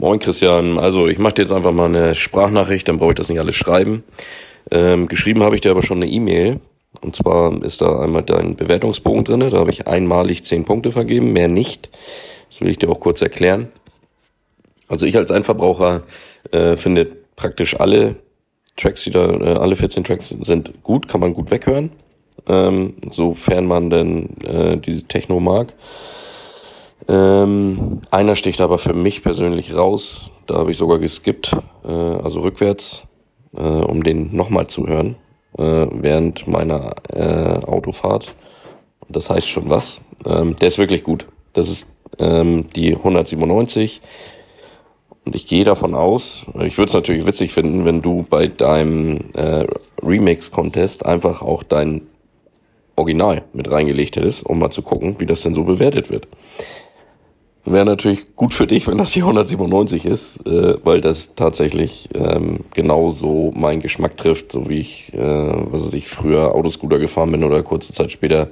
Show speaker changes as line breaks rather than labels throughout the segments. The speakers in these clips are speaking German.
Moin Christian, also ich mache dir jetzt einfach mal eine Sprachnachricht, dann brauche ich das nicht alles schreiben. Ähm, geschrieben habe ich dir aber schon eine E-Mail. Und zwar ist da einmal dein Bewertungsbogen drinne. Da habe ich einmalig zehn Punkte vergeben, mehr nicht. Das will ich dir auch kurz erklären. Also ich als Endverbraucher äh, finde praktisch alle Tracks, die da, äh, alle 14 Tracks sind gut, kann man gut weghören, ähm, sofern man denn äh, diese Techno mag. Ähm, einer sticht aber für mich persönlich raus. Da habe ich sogar geskippt, äh, also rückwärts, äh, um den nochmal zu hören äh, während meiner äh, Autofahrt. Das heißt schon was. Ähm, der ist wirklich gut. Das ist ähm, die 197. Und ich gehe davon aus, ich würde es natürlich witzig finden, wenn du bei deinem äh, Remix-Contest einfach auch dein Original mit reingelegt hättest, um mal zu gucken, wie das denn so bewertet wird. Wäre natürlich gut für dich, wenn das die 197 ist, äh, weil das tatsächlich ähm, genauso meinen Geschmack trifft, so wie ich, äh, was weiß ich, früher Autoscooter gefahren bin oder kurze Zeit später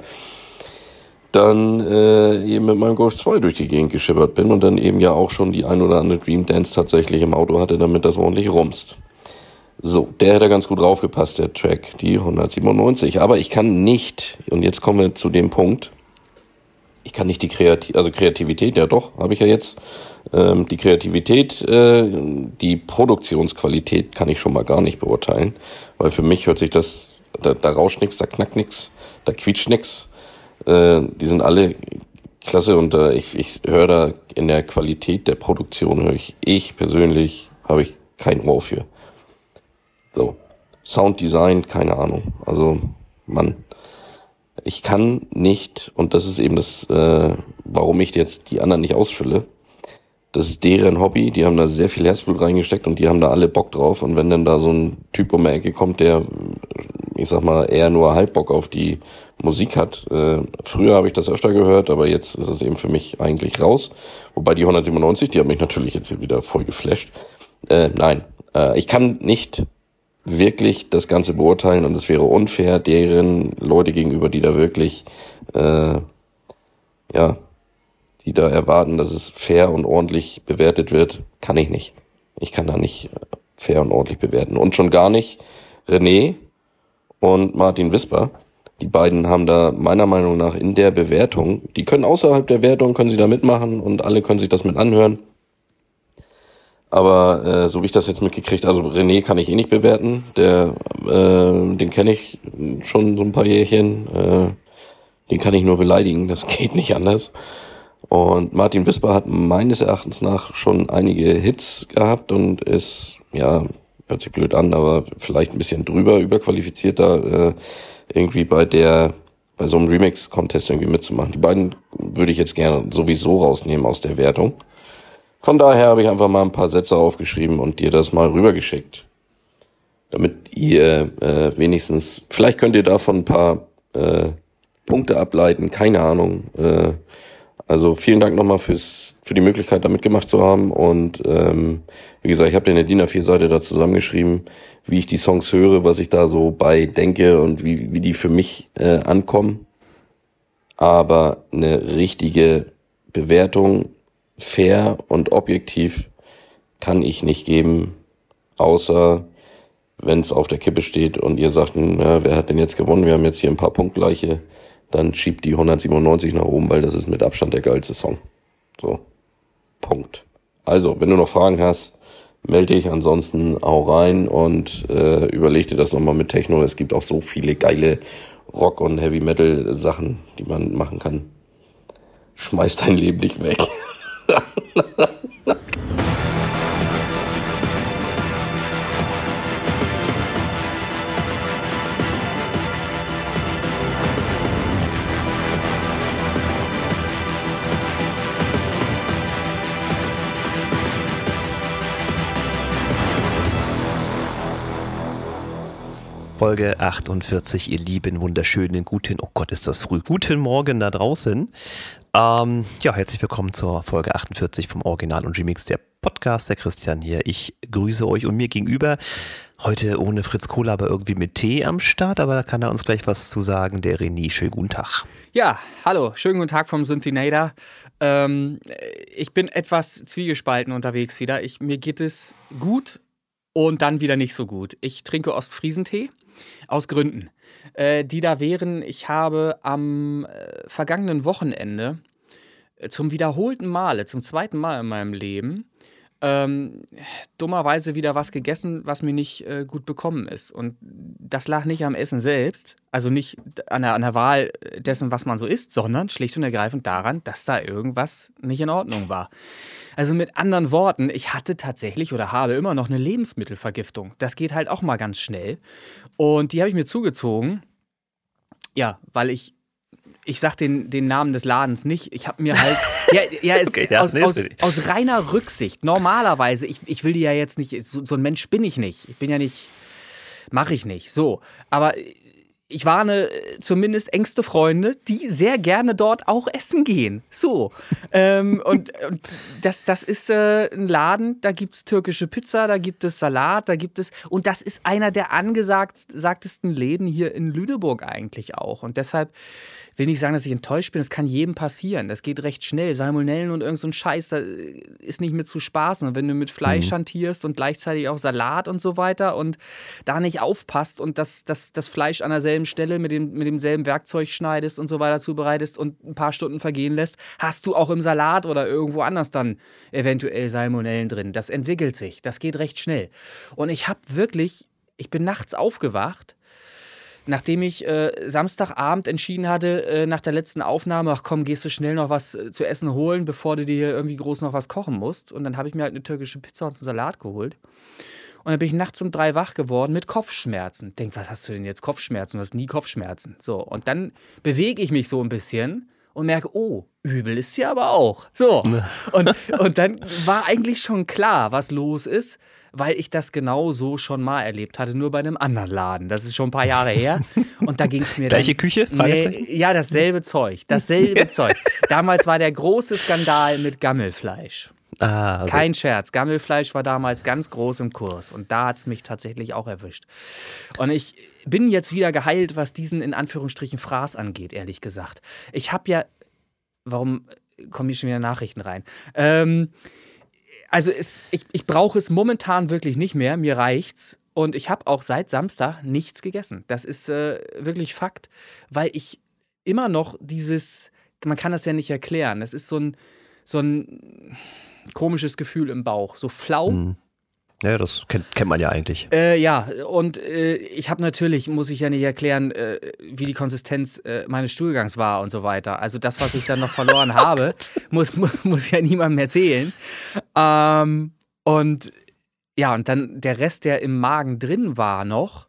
dann äh, eben mit meinem Golf 2 durch die Gegend geschippert bin und dann eben ja auch schon die ein oder andere Dream Dance tatsächlich im Auto hatte, damit das ordentlich rumst. So, der hätte ganz gut draufgepasst, der Track, die 197. Aber ich kann nicht, und jetzt kommen wir zu dem Punkt, ich kann nicht die Kreativität, also Kreativität, ja doch, habe ich ja jetzt. Ähm, die Kreativität, äh, die Produktionsqualität kann ich schon mal gar nicht beurteilen, weil für mich hört sich das, da, da rauscht nix, da knackt nix, da quietscht nix. Äh, die sind alle klasse und äh, ich, ich höre da in der Qualität der Produktion, höre ich, ich persönlich habe ich kein Ohr für. So. Sounddesign, keine Ahnung. Also, Mann ich kann nicht, und das ist eben das, äh, warum ich jetzt die anderen nicht ausfülle, das ist deren Hobby, die haben da sehr viel Herzblut reingesteckt und die haben da alle Bock drauf. Und wenn dann da so ein Typ um die Ecke kommt, der, ich sag mal, eher nur halb Bock auf die Musik hat. Äh, früher habe ich das öfter gehört, aber jetzt ist es eben für mich eigentlich raus. Wobei die 197, die hat mich natürlich jetzt wieder voll geflasht. Äh, nein, äh, ich kann nicht wirklich das Ganze beurteilen und es wäre unfair deren Leute gegenüber, die da wirklich, äh, ja, die da erwarten, dass es fair und ordentlich bewertet wird, kann ich nicht. Ich kann da nicht äh, fair und ordentlich bewerten. Und schon gar nicht René und Martin Wisper. Die beiden haben da meiner Meinung nach in der Bewertung, die können außerhalb der Wertung, können sie da mitmachen und alle können sich das mit anhören. Aber äh, so wie ich das jetzt mitgekriegt, also René kann ich eh nicht bewerten. Der, äh, den kenne ich schon so ein paar Jährchen. Äh, den kann ich nur beleidigen, das geht nicht anders. Und Martin Wisper hat meines Erachtens nach schon einige Hits gehabt und ist, ja, hört sich blöd an, aber vielleicht ein bisschen drüber, überqualifiziert da äh, irgendwie bei der, bei so einem Remix-Contest irgendwie mitzumachen. Die beiden würde ich jetzt gerne sowieso rausnehmen aus der Wertung. Von daher habe ich einfach mal ein paar Sätze aufgeschrieben und dir das mal rübergeschickt. Damit ihr äh, wenigstens, vielleicht könnt ihr davon ein paar äh, Punkte ableiten, keine Ahnung. Äh, also vielen Dank nochmal fürs, für die Möglichkeit, da mitgemacht zu haben. Und ähm, wie gesagt, ich habe dir eine DIN A4-Seite da zusammengeschrieben, wie ich die Songs höre, was ich da so bei denke und wie, wie die für mich äh, ankommen. Aber eine richtige Bewertung fair und objektiv kann ich nicht geben, außer wenn es auf der Kippe steht und ihr sagt, ja, wer hat denn jetzt gewonnen? Wir haben jetzt hier ein paar Punktgleiche. Dann schiebt die 197 nach oben, weil das ist mit Abstand der geilste Song. So. Punkt. Also, wenn du noch Fragen hast, melde dich. Ansonsten auch rein und äh, überleg dir das nochmal mit Techno. Es gibt auch so viele geile Rock- und Heavy-Metal-Sachen, die man machen kann. Schmeiß dein Leben nicht weg.
Folge 48, ihr lieben, wunderschönen, guten, oh Gott, ist das früh. Guten Morgen da draußen. Ähm, ja, herzlich willkommen zur Folge 48 vom Original und Remix der Podcast. Der Christian hier. Ich grüße euch und mir gegenüber heute ohne Fritz Kohler, aber irgendwie mit Tee am Start. Aber da kann er uns gleich was zu sagen. Der René, schönen guten Tag.
Ja, hallo, schönen guten Tag vom Synthinator. Ähm, ich bin etwas zwiegespalten unterwegs wieder. Ich, mir geht es gut und dann wieder nicht so gut. Ich trinke Ostfriesentee. Aus Gründen. Äh, die da wären, ich habe am äh, vergangenen Wochenende äh, zum wiederholten Male, zum zweiten Mal in meinem Leben, ähm, dummerweise wieder was gegessen, was mir nicht äh, gut bekommen ist. Und das lag nicht am Essen selbst, also nicht an der, an der Wahl dessen, was man so isst, sondern schlicht und ergreifend daran, dass da irgendwas nicht in Ordnung war. Also mit anderen Worten, ich hatte tatsächlich oder habe immer noch eine Lebensmittelvergiftung. Das geht halt auch mal ganz schnell. Und die habe ich mir zugezogen. Ja, weil ich ich sag den, den Namen des Ladens nicht. Ich habe mir halt. Ja, ja, es, okay, ja aus, nee, aus, aus, reiner Rücksicht. Normalerweise, ich, ich will die ja jetzt nicht. So, so ein Mensch bin ich nicht. Ich bin ja nicht. Mache ich nicht. So. Aber ich warne äh, zumindest engste Freunde, die sehr gerne dort auch essen gehen. So. ähm, und, und, das, das ist äh, ein Laden, da gibt es türkische Pizza, da gibt es Salat, da gibt es. Und das ist einer der angesagtesten Läden hier in Lüneburg eigentlich auch. Und deshalb will nicht sagen, dass ich enttäuscht bin. Das kann jedem passieren. Das geht recht schnell. Salmonellen und irgend so ein Scheiß, da ist nicht mit zu spaßen. Und wenn du mit Fleisch mhm. hantierst und gleichzeitig auch Salat und so weiter und da nicht aufpasst und das, das, das Fleisch an derselben Stelle mit, dem, mit demselben Werkzeug schneidest und so weiter zubereitest und ein paar Stunden vergehen lässt, hast du auch im Salat oder irgendwo anders dann eventuell Salmonellen drin. Das entwickelt sich. Das geht recht schnell. Und ich habe wirklich, ich bin nachts aufgewacht nachdem ich äh, Samstagabend entschieden hatte, äh, nach der letzten Aufnahme, ach komm, gehst du schnell noch was äh, zu essen holen, bevor du dir irgendwie groß noch was kochen musst. Und dann habe ich mir halt eine türkische Pizza und einen Salat geholt. Und dann bin ich nachts um drei wach geworden mit Kopfschmerzen. Denk, was hast du denn jetzt Kopfschmerzen? Du hast nie Kopfschmerzen. So, und dann bewege ich mich so ein bisschen und merke, oh, übel ist sie aber auch. So. Und, und dann war eigentlich schon klar, was los ist weil ich das genau so schon mal erlebt hatte, nur bei einem anderen Laden. Das ist schon ein paar Jahre her. Und da ging es mir.
Gleiche dann, Küche?
Nee, ja, dasselbe Zeug. Dasselbe Zeug. Damals war der große Skandal mit Gammelfleisch. Ah, okay. Kein Scherz. Gammelfleisch war damals ganz groß im Kurs und da hat es mich tatsächlich auch erwischt. Und ich bin jetzt wieder geheilt, was diesen in Anführungsstrichen Fraß angeht, ehrlich gesagt. Ich habe ja. Warum kommen hier schon wieder Nachrichten rein? Ähm, also es, ich, ich brauche es momentan wirklich nicht mehr. Mir reicht's. Und ich habe auch seit Samstag nichts gegessen. Das ist äh, wirklich Fakt, weil ich immer noch dieses, man kann das ja nicht erklären. Das ist so ein, so ein komisches Gefühl im Bauch, so flau. Mhm.
Ja, das kennt, kennt man ja eigentlich.
Äh, ja, und äh, ich habe natürlich, muss ich ja nicht erklären, äh, wie die Konsistenz äh, meines Stuhlgangs war und so weiter. Also das, was ich dann noch verloren habe, muss, muss, ja niemandem erzählen. Ähm, und ja, und dann der Rest, der im Magen drin war noch,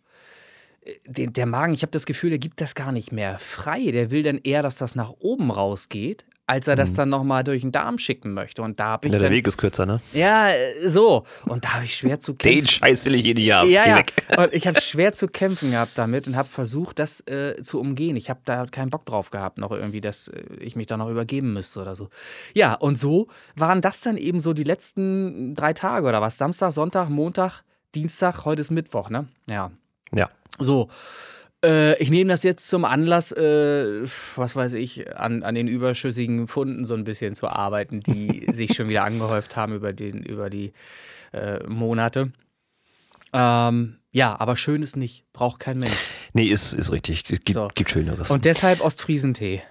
äh, der, der Magen, ich habe das Gefühl, der gibt das gar nicht mehr frei. Der will dann eher, dass das nach oben rausgeht als er das mhm. dann nochmal durch den Darm schicken möchte. Und da habe ich.
Ja,
der
Weg ist kürzer, ne?
Ja, so. Und da habe ich schwer zu kämpfen.
Den Scheiß will ich Jahr.
Ja, Geh ja. Weg. Und ich habe schwer zu kämpfen gehabt damit und habe versucht, das äh, zu umgehen. Ich habe da keinen Bock drauf gehabt, noch irgendwie, dass äh, ich mich da noch übergeben müsste oder so. Ja, und so waren das dann eben so die letzten drei Tage oder was? Samstag, Sonntag, Montag, Dienstag, heute ist Mittwoch, ne? Ja.
Ja.
So. Äh, ich nehme das jetzt zum Anlass, äh, was weiß ich, an, an den überschüssigen Funden so ein bisschen zu arbeiten, die sich schon wieder angehäuft haben über, den, über die äh, Monate. Ähm, ja, aber schön ist nicht. Braucht kein Mensch.
Nee, ist, ist richtig. Gibt, so. gibt Schöneres.
Und deshalb Ostfriesentee.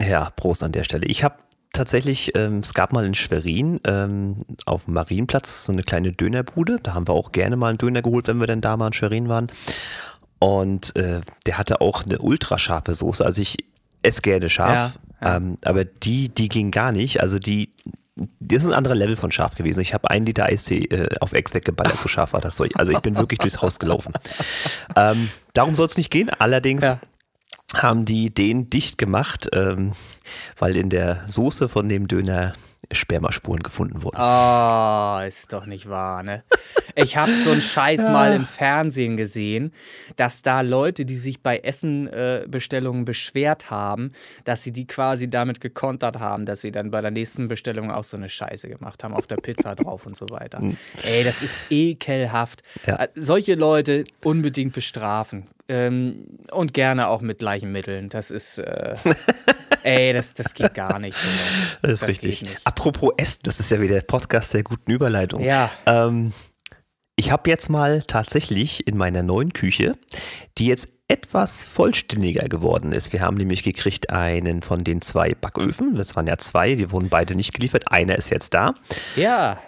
Ja, Prost an der Stelle. Ich habe tatsächlich, ähm, es gab mal in Schwerin ähm, auf dem Marienplatz so eine kleine Dönerbude. Da haben wir auch gerne mal einen Döner geholt, wenn wir denn da mal in Schwerin waren. Und äh, der hatte auch eine ultrascharfe Soße. Also ich esse gerne scharf, ja, ja. Ähm, aber die, die ging gar nicht. Also die, das ist ein anderer Level von scharf gewesen. Ich habe einen Liter Eistee äh, auf Ex weggeballert, so scharf war das Zeug. Also ich bin wirklich durchs Haus gelaufen. Ähm, darum soll es nicht gehen. Allerdings ja. Haben die den dicht gemacht, ähm, weil in der Soße von dem Döner Spermaspuren gefunden wurden.
Oh, ist doch nicht wahr, ne? Ich habe so einen Scheiß mal im Fernsehen gesehen, dass da Leute, die sich bei Essenbestellungen äh, beschwert haben, dass sie die quasi damit gekontert haben, dass sie dann bei der nächsten Bestellung auch so eine Scheiße gemacht haben, auf der Pizza drauf und so weiter. Hm. Ey, das ist ekelhaft. Ja. Äh, solche Leute unbedingt bestrafen. Ähm, und gerne auch mit gleichen Mitteln. Das ist, äh, ey, das, das geht gar nicht. So.
Das ist das richtig. Apropos Essen, das ist ja wieder der Podcast der guten Überleitung.
Ja.
Ähm, ich habe jetzt mal tatsächlich in meiner neuen Küche, die jetzt etwas vollständiger geworden ist. Wir haben nämlich gekriegt einen von den zwei Backöfen. Das waren ja zwei, die wurden beide nicht geliefert. Einer ist jetzt da.
Ja.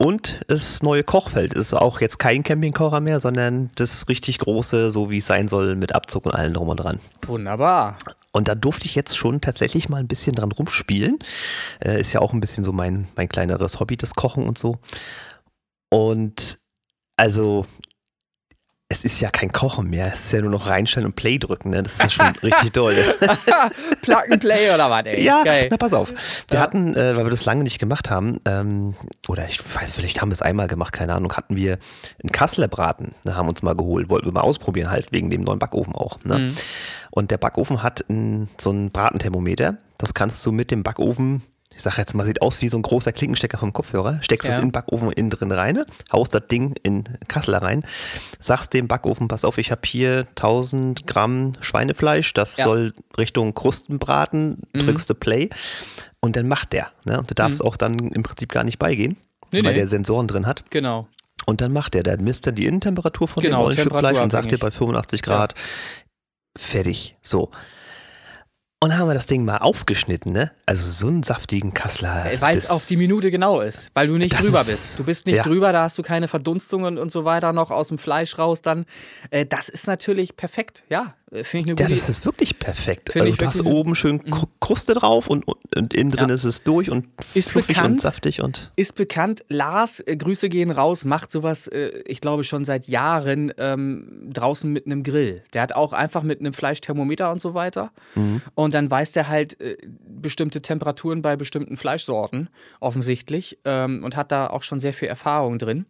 Und das neue Kochfeld ist auch jetzt kein Campingkocher mehr, sondern das richtig große, so wie es sein soll, mit Abzug und allem drum und dran.
Wunderbar.
Und da durfte ich jetzt schon tatsächlich mal ein bisschen dran rumspielen. Äh, ist ja auch ein bisschen so mein, mein kleineres Hobby, das Kochen und so. Und also es ist ja kein Kochen mehr, es ist ja nur noch reinstellen und Play drücken, ne? Das ist ja schon richtig toll.
Plug and Play oder was, ey?
Ja, Geil. na pass auf. Wir ja. hatten, äh, weil wir das lange nicht gemacht haben, ähm, oder ich weiß, vielleicht haben wir es einmal gemacht, keine Ahnung, hatten wir einen Kasseler Braten, ne, haben uns mal geholt, wollten wir mal ausprobieren halt, wegen dem neuen Backofen auch. Ne? Mhm. Und der Backofen hat ein, so ein Bratenthermometer, das kannst du mit dem Backofen ich sage jetzt mal, sieht aus wie so ein großer Klinkenstecker vom Kopfhörer, steckst ja. es in den Backofen innen drin rein, haust das Ding in Kassel rein, sagst dem Backofen, pass auf, ich habe hier 1000 Gramm Schweinefleisch, das ja. soll Richtung Krustenbraten, mhm. drückst du Play und dann macht der. Ne? Und du darfst mhm. auch dann im Prinzip gar nicht beigehen, nee, weil nee. der Sensoren drin hat.
Genau.
Und dann macht der, der misst dann die Innentemperatur von genau, dem neuen Stück Fleisch und sagt dir bei 85 Grad, ja. fertig. So. Und haben wir das Ding mal aufgeschnitten, ne? Also so einen saftigen Kassler.
Weil es auf die Minute genau ist, weil du nicht drüber bist. Du bist nicht ja. drüber, da hast du keine Verdunstungen und so weiter noch aus dem Fleisch raus dann. Äh, das ist natürlich perfekt, ja.
Äh, finde ich eine gute Ja, das ist wirklich perfekt. Also du hast oben schön mhm. Kruste drauf und, und innen drin ja. ist es durch und
ist fluffig bekannt,
und saftig. Und
ist bekannt, Lars, äh, Grüße gehen raus, macht sowas, äh, ich glaube schon seit Jahren ähm, draußen mit einem Grill. Der hat auch einfach mit einem Fleischthermometer und so weiter. Mhm. Und dann weiß der halt äh, bestimmte Temperaturen bei bestimmten Fleischsorten offensichtlich ähm, und hat da auch schon sehr viel Erfahrung drin.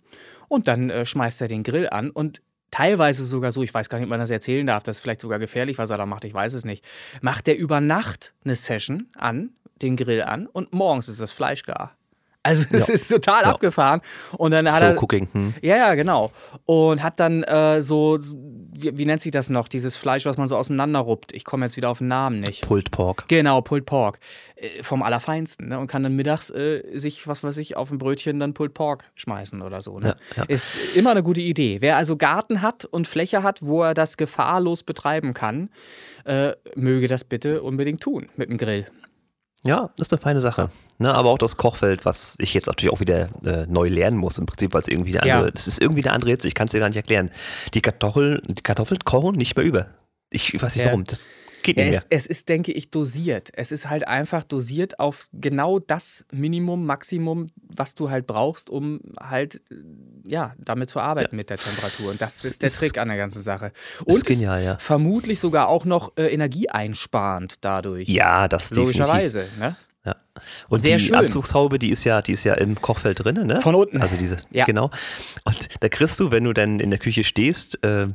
Und dann äh, schmeißt er den Grill an und teilweise sogar so, ich weiß gar nicht, ob man das erzählen darf, das ist vielleicht sogar gefährlich, was er da macht, ich weiß es nicht, macht der über Nacht eine Session an, den Grill an und morgens ist das Fleisch gar. Also es ja. ist total ja. abgefahren. Und dann hat er.
Cooking. Hm.
Ja, ja, genau. Und hat dann äh, so, wie, wie, nennt sich das noch? Dieses Fleisch, was man so auseinanderruppt. Ich komme jetzt wieder auf den Namen nicht.
Pulled Pork.
Genau, Pulled Pork. Äh, vom Allerfeinsten. Ne? Und kann dann mittags äh, sich, was weiß ich, auf ein Brötchen dann Pulled Pork schmeißen oder so. Ne? Ja, Ist immer eine gute Idee. Wer also Garten hat und Fläche hat, wo er das gefahrlos betreiben kann, äh, möge das bitte unbedingt tun mit dem Grill.
Ja, das ist eine feine Sache. Ne, aber auch das Kochfeld, was ich jetzt natürlich auch wieder äh, neu lernen muss, im Prinzip, weil es irgendwie eine andere, ja. das ist irgendwie eine andere Hitze, ich kann es dir gar nicht erklären. Die Kartoffeln, die Kartoffeln kochen nicht mehr über. Ich weiß nicht warum. Das geht nicht
es,
mehr.
Es ist, denke ich, dosiert. Es ist halt einfach dosiert auf genau das Minimum, Maximum, was du halt brauchst, um halt ja, damit zu arbeiten ja. mit der Temperatur. Und das ist der Trick an der ganzen Sache. Und ist
genial, ja.
vermutlich sogar auch noch äh, energieeinsparend dadurch.
Ja, das
Logischerweise, ne?
Ja. Und Sehr die schön. Anzugshaube, die ist ja, die ist ja im Kochfeld drin, ne?
Von unten.
Also diese, ja. genau. Und da kriegst du, wenn du dann in der Küche stehst, äh,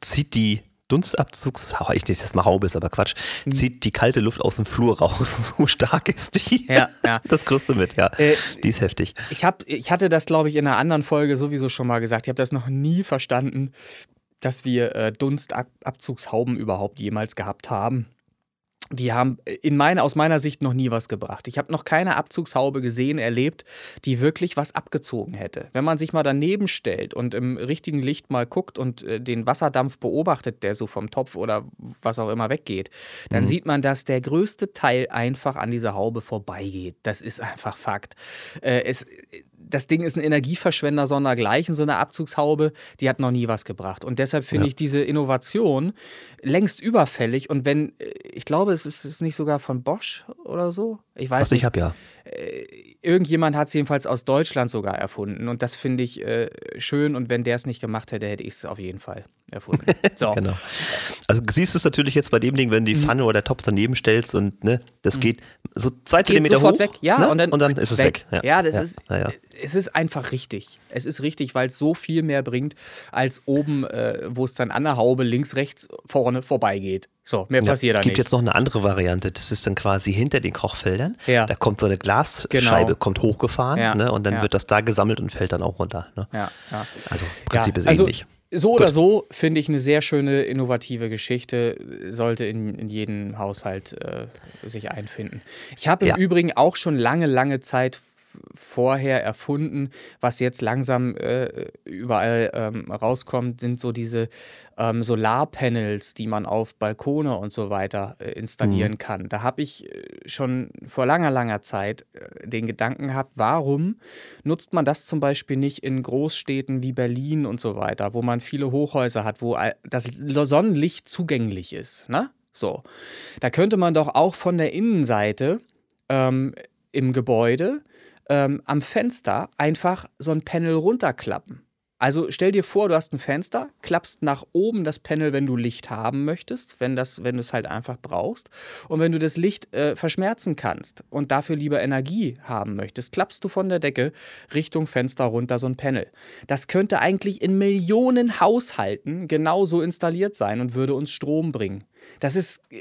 zieht die Dunstabzugs, ich nicht, das mal Haube ist, aber Quatsch, mhm. zieht die kalte Luft aus dem Flur raus. So stark ist die.
Ja, ja.
Das kriegst du mit, ja. Äh, die ist heftig.
Ich, hab, ich hatte das, glaube ich, in einer anderen Folge sowieso schon mal gesagt. Ich habe das noch nie verstanden, dass wir äh, Dunstabzugshauben überhaupt jemals gehabt haben die haben in meine, aus meiner Sicht noch nie was gebracht. Ich habe noch keine Abzugshaube gesehen, erlebt, die wirklich was abgezogen hätte. Wenn man sich mal daneben stellt und im richtigen Licht mal guckt und äh, den Wasserdampf beobachtet, der so vom Topf oder was auch immer weggeht, dann mhm. sieht man, dass der größte Teil einfach an dieser Haube vorbeigeht. Das ist einfach Fakt. Äh, es, das Ding ist ein Energieverschwender sondergleichen, so eine Abzugshaube, die hat noch nie was gebracht. Und deshalb finde ja. ich diese Innovation längst überfällig. Und wenn, äh, ich glaube, es ist, ist nicht sogar von Bosch oder so. Ich weiß was nicht.
ich habe ja.
Äh, irgendjemand hat es jedenfalls aus Deutschland sogar erfunden. Und das finde ich äh, schön. Und wenn der es nicht gemacht hätte, hätte ich es auf jeden Fall. Erfunden. So.
genau. Also siehst du es natürlich jetzt bei dem Ding, wenn du die Pfanne oder Topf daneben stellst und ne, das geht so zwei
Geht
Zentimeter
sofort
hoch
weg, ja,
ne?
und, dann
ist es weg.
Ja, das ist,
ja, ja.
es ist einfach richtig. Es ist richtig, weil es so viel mehr bringt, als oben, äh, wo es dann an der Haube links, rechts, vorne vorbeigeht. So, mehr passiert da
Es gibt
nicht.
jetzt noch eine andere Variante. Das ist dann quasi hinter den Kochfeldern.
Ja.
Da kommt so eine Glasscheibe,
Genau.
kommt hochgefahren
Ja,
ne? und dann
ja.
wird das da gesammelt und fällt dann auch runter. Ne?
ja, ja.
Also im Prinzip
ja,
ist
also,
ähnlich.
So oder so finde ich eine sehr schöne, innovative Geschichte, sollte in, in jeden Haushalt äh, sich einfinden. Ich habe im
Ja.
Übrigen auch schon lange, lange Zeit vorher erfunden, was jetzt langsam äh, überall ähm, rauskommt, sind so diese ähm, Solarpanels, die man auf Balkone und so weiter äh, installieren kann. Da habe ich äh, schon vor langer, langer Zeit äh, den Gedanken gehabt, warum nutzt man das zum Beispiel nicht in Großstädten wie Berlin und so weiter, wo man viele Hochhäuser hat, wo das Sonnenlicht zugänglich ist. Ne? So. Da könnte man doch auch von der Innenseite ähm, im Gebäude ähm, am Fenster einfach so ein Panel runterklappen. Also stell dir vor, du hast ein Fenster, klappst nach oben das Panel, wenn du Licht haben möchtest, wenn, das, wenn du es halt einfach brauchst. Und wenn du das Licht äh, verschmerzen kannst und dafür lieber Energie haben möchtest, klappst du von der Decke Richtung Fenster runter so ein Panel. Das könnte eigentlich in Millionen Haushalten genauso installiert sein und würde uns Strom bringen. Das ist äh,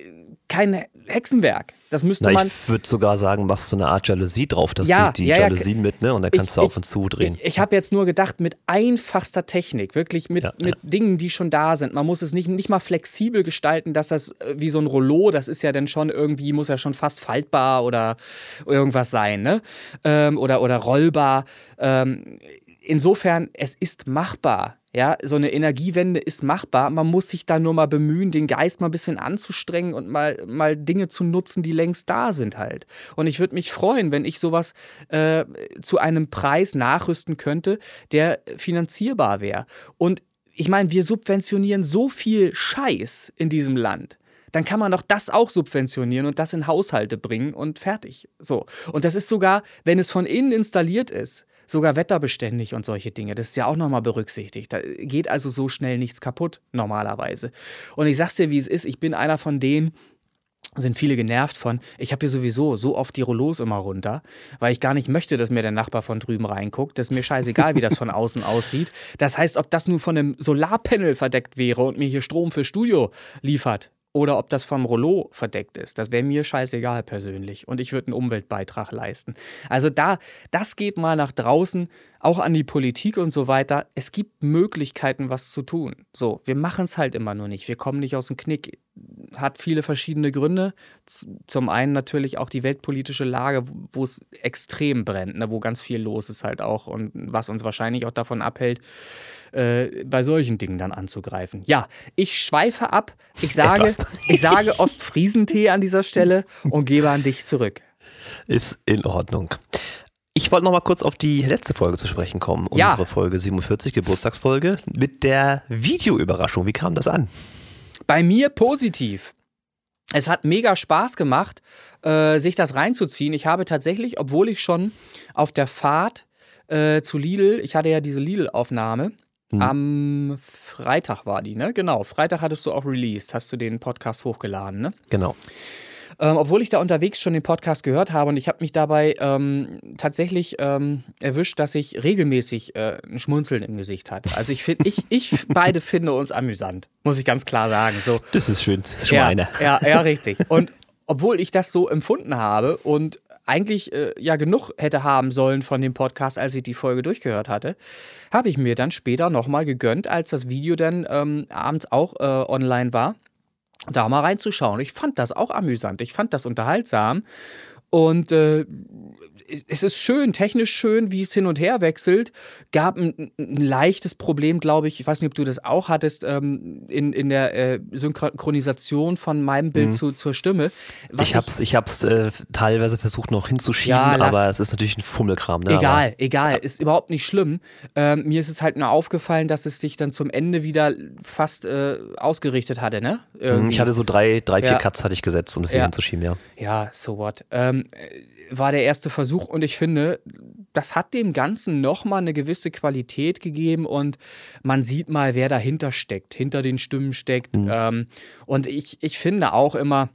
kein Hexenwerk. Das müsste
Na,
man.
ich würde sogar sagen, machst du eine Art Jalousie drauf, dass
Ja,
die
ja, ja,
Jalousien mit, ne? Und dann kannst du auf und zu drehen.
Ich, ich habe jetzt nur gedacht, mit einfachster Technik, wirklich mit,
Ja,
mit Dingen, die schon da sind. Man muss es nicht, nicht mal flexibel gestalten, dass das äh, wie so ein Rollo, das ist ja dann schon irgendwie, muss ja schon fast faltbar oder irgendwas sein, ne? Ähm, oder, oder rollbar. Ähm, insofern, es ist machbar. Ja, so eine Energiewende ist machbar. Man muss sich da nur mal bemühen, den Geist mal ein bisschen anzustrengen und mal, mal Dinge zu nutzen, die längst da sind halt. Und ich würde mich freuen, wenn ich sowas äh, zu einem Preis nachrüsten könnte, der finanzierbar wäre. Und ich meine, wir subventionieren so viel Scheiß in diesem Land dann kann man doch das auch subventionieren und das in Haushalte bringen und fertig. So. Und das ist sogar, wenn es von innen installiert ist, sogar wetterbeständig und solche Dinge. Das ist ja auch nochmal berücksichtigt. Da geht also so schnell nichts kaputt, normalerweise. Und ich sag's dir, wie es ist, ich bin einer von denen, sind viele genervt von, ich habe hier sowieso so oft die Rollos immer runter, weil ich gar nicht möchte, dass mir der Nachbar von drüben reinguckt. Das ist mir scheißegal, wie das von außen aussieht. Das heißt, ob das nun von einem Solarpanel verdeckt wäre und mir hier Strom fürs Studio liefert oder ob das vom Rollo verdeckt ist, das wäre mir scheißegal persönlich und ich würde einen Umweltbeitrag leisten. Also da, das geht mal nach draußen, auch an die Politik und so weiter. Es gibt Möglichkeiten, was zu tun. So, wir machen es halt immer nur nicht. Wir kommen nicht aus dem Knick hat viele verschiedene Gründe. Zum einen natürlich auch die weltpolitische Lage, wo es extrem brennt, ne, wo ganz viel los ist halt auch und was uns wahrscheinlich auch davon abhält, äh, bei solchen Dingen dann anzugreifen. Ja, ich schweife ab. Ich sage,
Etwas.
ich sage Ostfriesentee an dieser Stelle und gebe an dich zurück.
Ist in Ordnung. Ich wollte noch mal kurz auf die letzte Folge zu sprechen kommen.
Ja.
Unsere Folge 47, Geburtstagsfolge, mit der Videoüberraschung. Wie kam das an?
Bei mir positiv. Es hat mega Spaß gemacht, äh, sich das reinzuziehen. Ich habe tatsächlich, obwohl ich schon auf der Fahrt äh, zu Lidl, ich hatte ja diese Lidl-Aufnahme,
Hm.
am Freitag war die, ne? Genau, Freitag hattest du auch released, hast du den Podcast hochgeladen, ne?
Genau.
Ähm, obwohl ich da unterwegs schon den Podcast gehört habe und ich habe mich dabei ähm, tatsächlich ähm, erwischt, dass ich regelmäßig äh, ein Schmunzeln im Gesicht hatte. Also ich finde, ich, ich beide finde uns amüsant, muss ich ganz klar sagen. So,
Das ist schön. Das ist schon
ja,
einer.
Ja, ja, richtig. Und obwohl ich das so empfunden habe und eigentlich äh, ja genug hätte haben sollen von dem Podcast, als ich die Folge durchgehört hatte, habe ich mir dann später nochmal gegönnt, als das Video dann ähm, abends auch äh, online war, da mal reinzuschauen. Ich fand das auch amüsant, ich fand das unterhaltsam und äh, es ist schön, technisch schön, wie es hin und her wechselt. Gab ein, ein leichtes Problem, glaube ich. Ich weiß nicht, ob du das auch hattest, ähm, in, in der äh, Synchronisation von meinem Bild zu, zur Stimme. Was
Ich hab's, ich hab's äh, teilweise versucht noch hinzuschieben,
Ja,
aber es ist natürlich ein Fummelkram. Ne?
Egal, egal, ist überhaupt nicht schlimm. Ähm, mir ist es halt nur aufgefallen, dass es sich dann zum Ende wieder fast äh, ausgerichtet hatte, ne?
Aber,
Irgendwie.
ich hatte so drei, drei vier
Ja.
Cuts hatte ich gesetzt, um das wieder
Ja.
hinzuschieben, ja.
Ja, so what. Ähm, äh, war der erste Versuch und ich finde, das hat dem Ganzen nochmal eine gewisse Qualität gegeben und man sieht mal, wer dahinter steckt, hinter den Stimmen steckt. Mhm. Ähm, und ich, ich finde auch immer,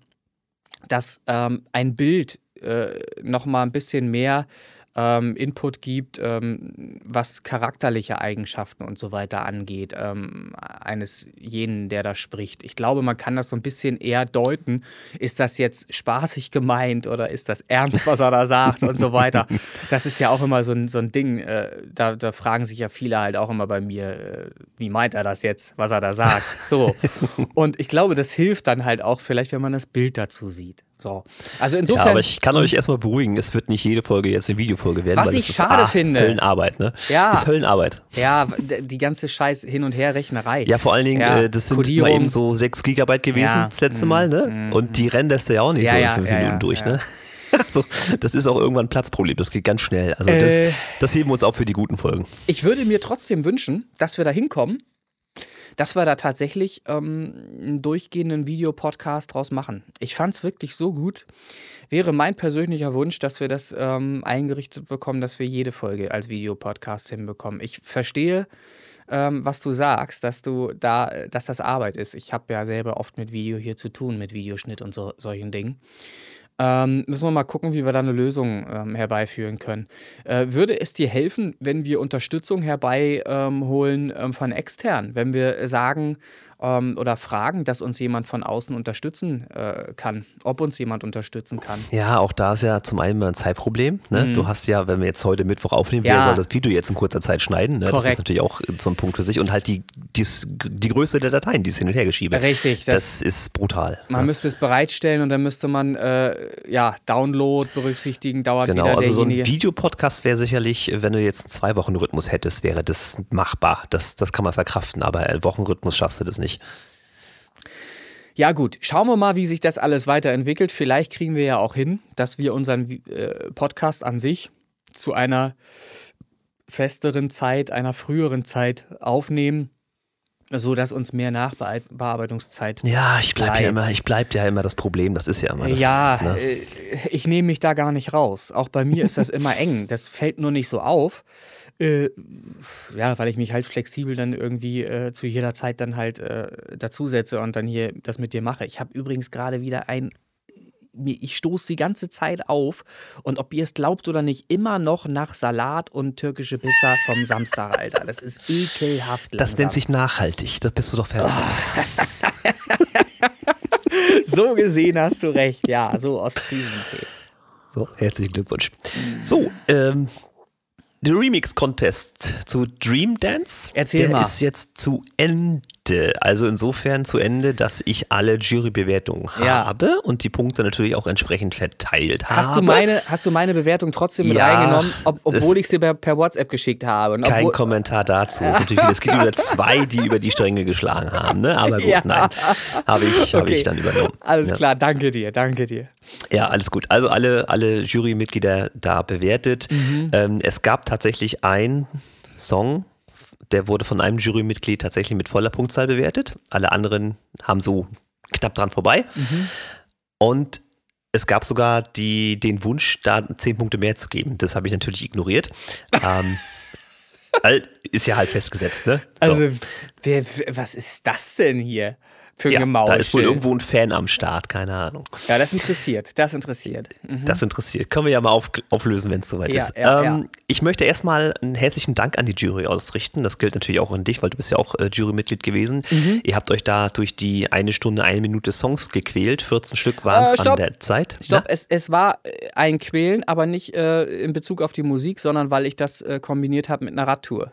dass ähm, ein Bild äh, nochmal ein bisschen mehr ähm, Input gibt, ähm, was charakterliche Eigenschaften und so weiter angeht, ähm, eines jenen, der da spricht. Ich glaube, man kann das so ein bisschen eher deuten. Ist das jetzt spaßig gemeint oder ist das ernst, was er da sagt und so weiter? Das ist ja auch immer so ein, so ein Ding. Äh, da, da, fragen sich ja viele halt auch immer bei mir, äh, wie meint er das jetzt, was er da sagt? So. Und ich glaube, das hilft dann halt auch vielleicht, wenn man das Bild dazu sieht. So. Also insofern.
Ja, aber ich kann euch erstmal beruhigen, es wird nicht jede Folge jetzt eine Videofolge werden.
Was ich schade ist, ah, finde.
Höllenarbeit, ne?
Ja.
Das ist Höllenarbeit.
Ja, die ganze Scheiß Hin- und Her-Rechnerei.
Ja, vor allen Dingen, ja, äh, das sind Kodierung. mal eben so 6 Gigabyte gewesen ja. das letzte Mal, ne? Mm, und die rennen das ja auch nicht so in 5 Minuten durch, ne? Also, das ist auch irgendwann ein Platzproblem. Das geht ganz schnell. Also, das, äh, das heben wir uns auch für die guten Folgen.
Ich würde mir trotzdem wünschen, dass wir da hinkommen dass wir da tatsächlich ähm, einen durchgehenden Videopodcast draus machen. Ich fand es wirklich so gut. Wäre mein persönlicher Wunsch, dass wir das ähm, eingerichtet bekommen, dass wir jede Folge als Videopodcast hinbekommen. Ich verstehe, ähm, was du sagst, dass du da, dass das Arbeit ist. Ich habe ja selber oft mit Video hier zu tun, mit Videoschnitt und so, solchen Dingen. Ähm, müssen wir mal gucken, wie wir da eine Lösung ähm, herbeiführen können. Äh, würde es dir helfen, wenn wir Unterstützung herbeiholen ähm, von extern? Wenn wir sagen, ähm, oder fragen, dass uns jemand von außen unterstützen äh, kann, ob uns jemand unterstützen kann.
Ja, auch da ist ja zum einen mal ein Zeitproblem. Ne? Mhm. Du hast ja, wenn wir jetzt heute Mittwoch aufnehmen, ja. wer soll das Video jetzt in kurzer Zeit schneiden? Ne? Das ist natürlich auch so ein Punkt für sich und halt die, dies, die Größe der Dateien, die es hin und her geschiebe.
Richtig.
Das, das ist brutal.
Man ja. müsste es bereitstellen und dann müsste man äh, ja Download berücksichtigen, dauert
genau,
wieder
also derjenige. so ein Videopodcast wäre sicherlich, wenn du jetzt einen zwei Wochen Rhythmus hättest, wäre das machbar. Das, das kann man verkraften, aber einen Wochenrhythmus schaffst du das nicht.
Ja gut, schauen wir mal, wie sich das alles weiterentwickelt. Vielleicht kriegen wir ja auch hin, dass wir unseren äh, Podcast an sich zu einer festeren Zeit, einer früheren Zeit aufnehmen, so dass uns mehr Nachbearbeitungszeit.
Ja, ich bleibe ja immer, ich bleib ja immer das Problem. Das ist ja immer das.
Ja, ne? Äh, ich nehme mich da gar nicht raus. Auch bei mir ist das immer eng. Das fällt nur nicht so auf. Äh, ja, weil ich mich halt flexibel dann irgendwie äh, zu jeder Zeit dann halt äh, dazusetze und dann hier das mit dir mache. Ich habe übrigens gerade wieder ein ich stoße die ganze Zeit auf und ob ihr es glaubt oder nicht, immer noch nach Salat und türkische Pizza vom Samstag, Alter. Das ist ekelhaft.
Langsam. Das nennt sich nachhaltig. Da bist du doch fertig. Oh.
so gesehen hast du recht. Ja, so aus Ostfriesentee.
So, herzlichen Glückwunsch. So, ähm, der Remix-Contest zu Dream Dance.
Erzähl
der
mal.
ist jetzt zu Ende. Also insofern zu Ende, dass ich alle Jurybewertungen ja. habe und die Punkte natürlich auch entsprechend verteilt
hast
habe.
Du meine, hast du meine Bewertung trotzdem mit ja, reingenommen, ob, obwohl ich sie per, per, WhatsApp geschickt habe?
kein Kommentar dazu. Es, es gibt über zwei, die über die Stränge geschlagen haben. Ne? Aber gut, ja. nein, habe ich, hab okay. ich dann übernommen.
Alles klar, danke dir, danke dir.
Ja, alles gut. Also alle, alle Jurymitglieder da bewertet. Mhm. Ähm, es gab tatsächlich einen Song, der wurde von einem Jurymitglied tatsächlich mit voller Punktzahl bewertet. Alle anderen haben so knapp dran vorbei. Mhm. Und es gab sogar die, den Wunsch, da zehn Punkte mehr zu geben. Das habe ich natürlich ignoriert. ähm, ist ja halt festgesetzt, ne?
So. Also, wer, was ist das denn hier? Für ja, Gemauschel.
Da ist wohl irgendwo ein Fan am Start, keine Ahnung.
Ja, das interessiert, das interessiert.
Mhm. Das interessiert. Können wir ja mal auf, auflösen, wenn es soweit ja, ist. Ja, ähm, ich möchte erstmal einen herzlichen Dank an die Jury ausrichten. Das gilt natürlich auch an dich, weil du bist ja auch äh, Jurymitglied gewesen. Mhm. Ihr habt euch da durch die eine Stunde, eine Minute Songs gequält. 14 Stück waren es äh, an der Zeit.
Stopp, es, es war äh, ein Quälen, aber nicht äh, in Bezug auf die Musik, sondern weil ich das äh, kombiniert habe mit einer Radtour.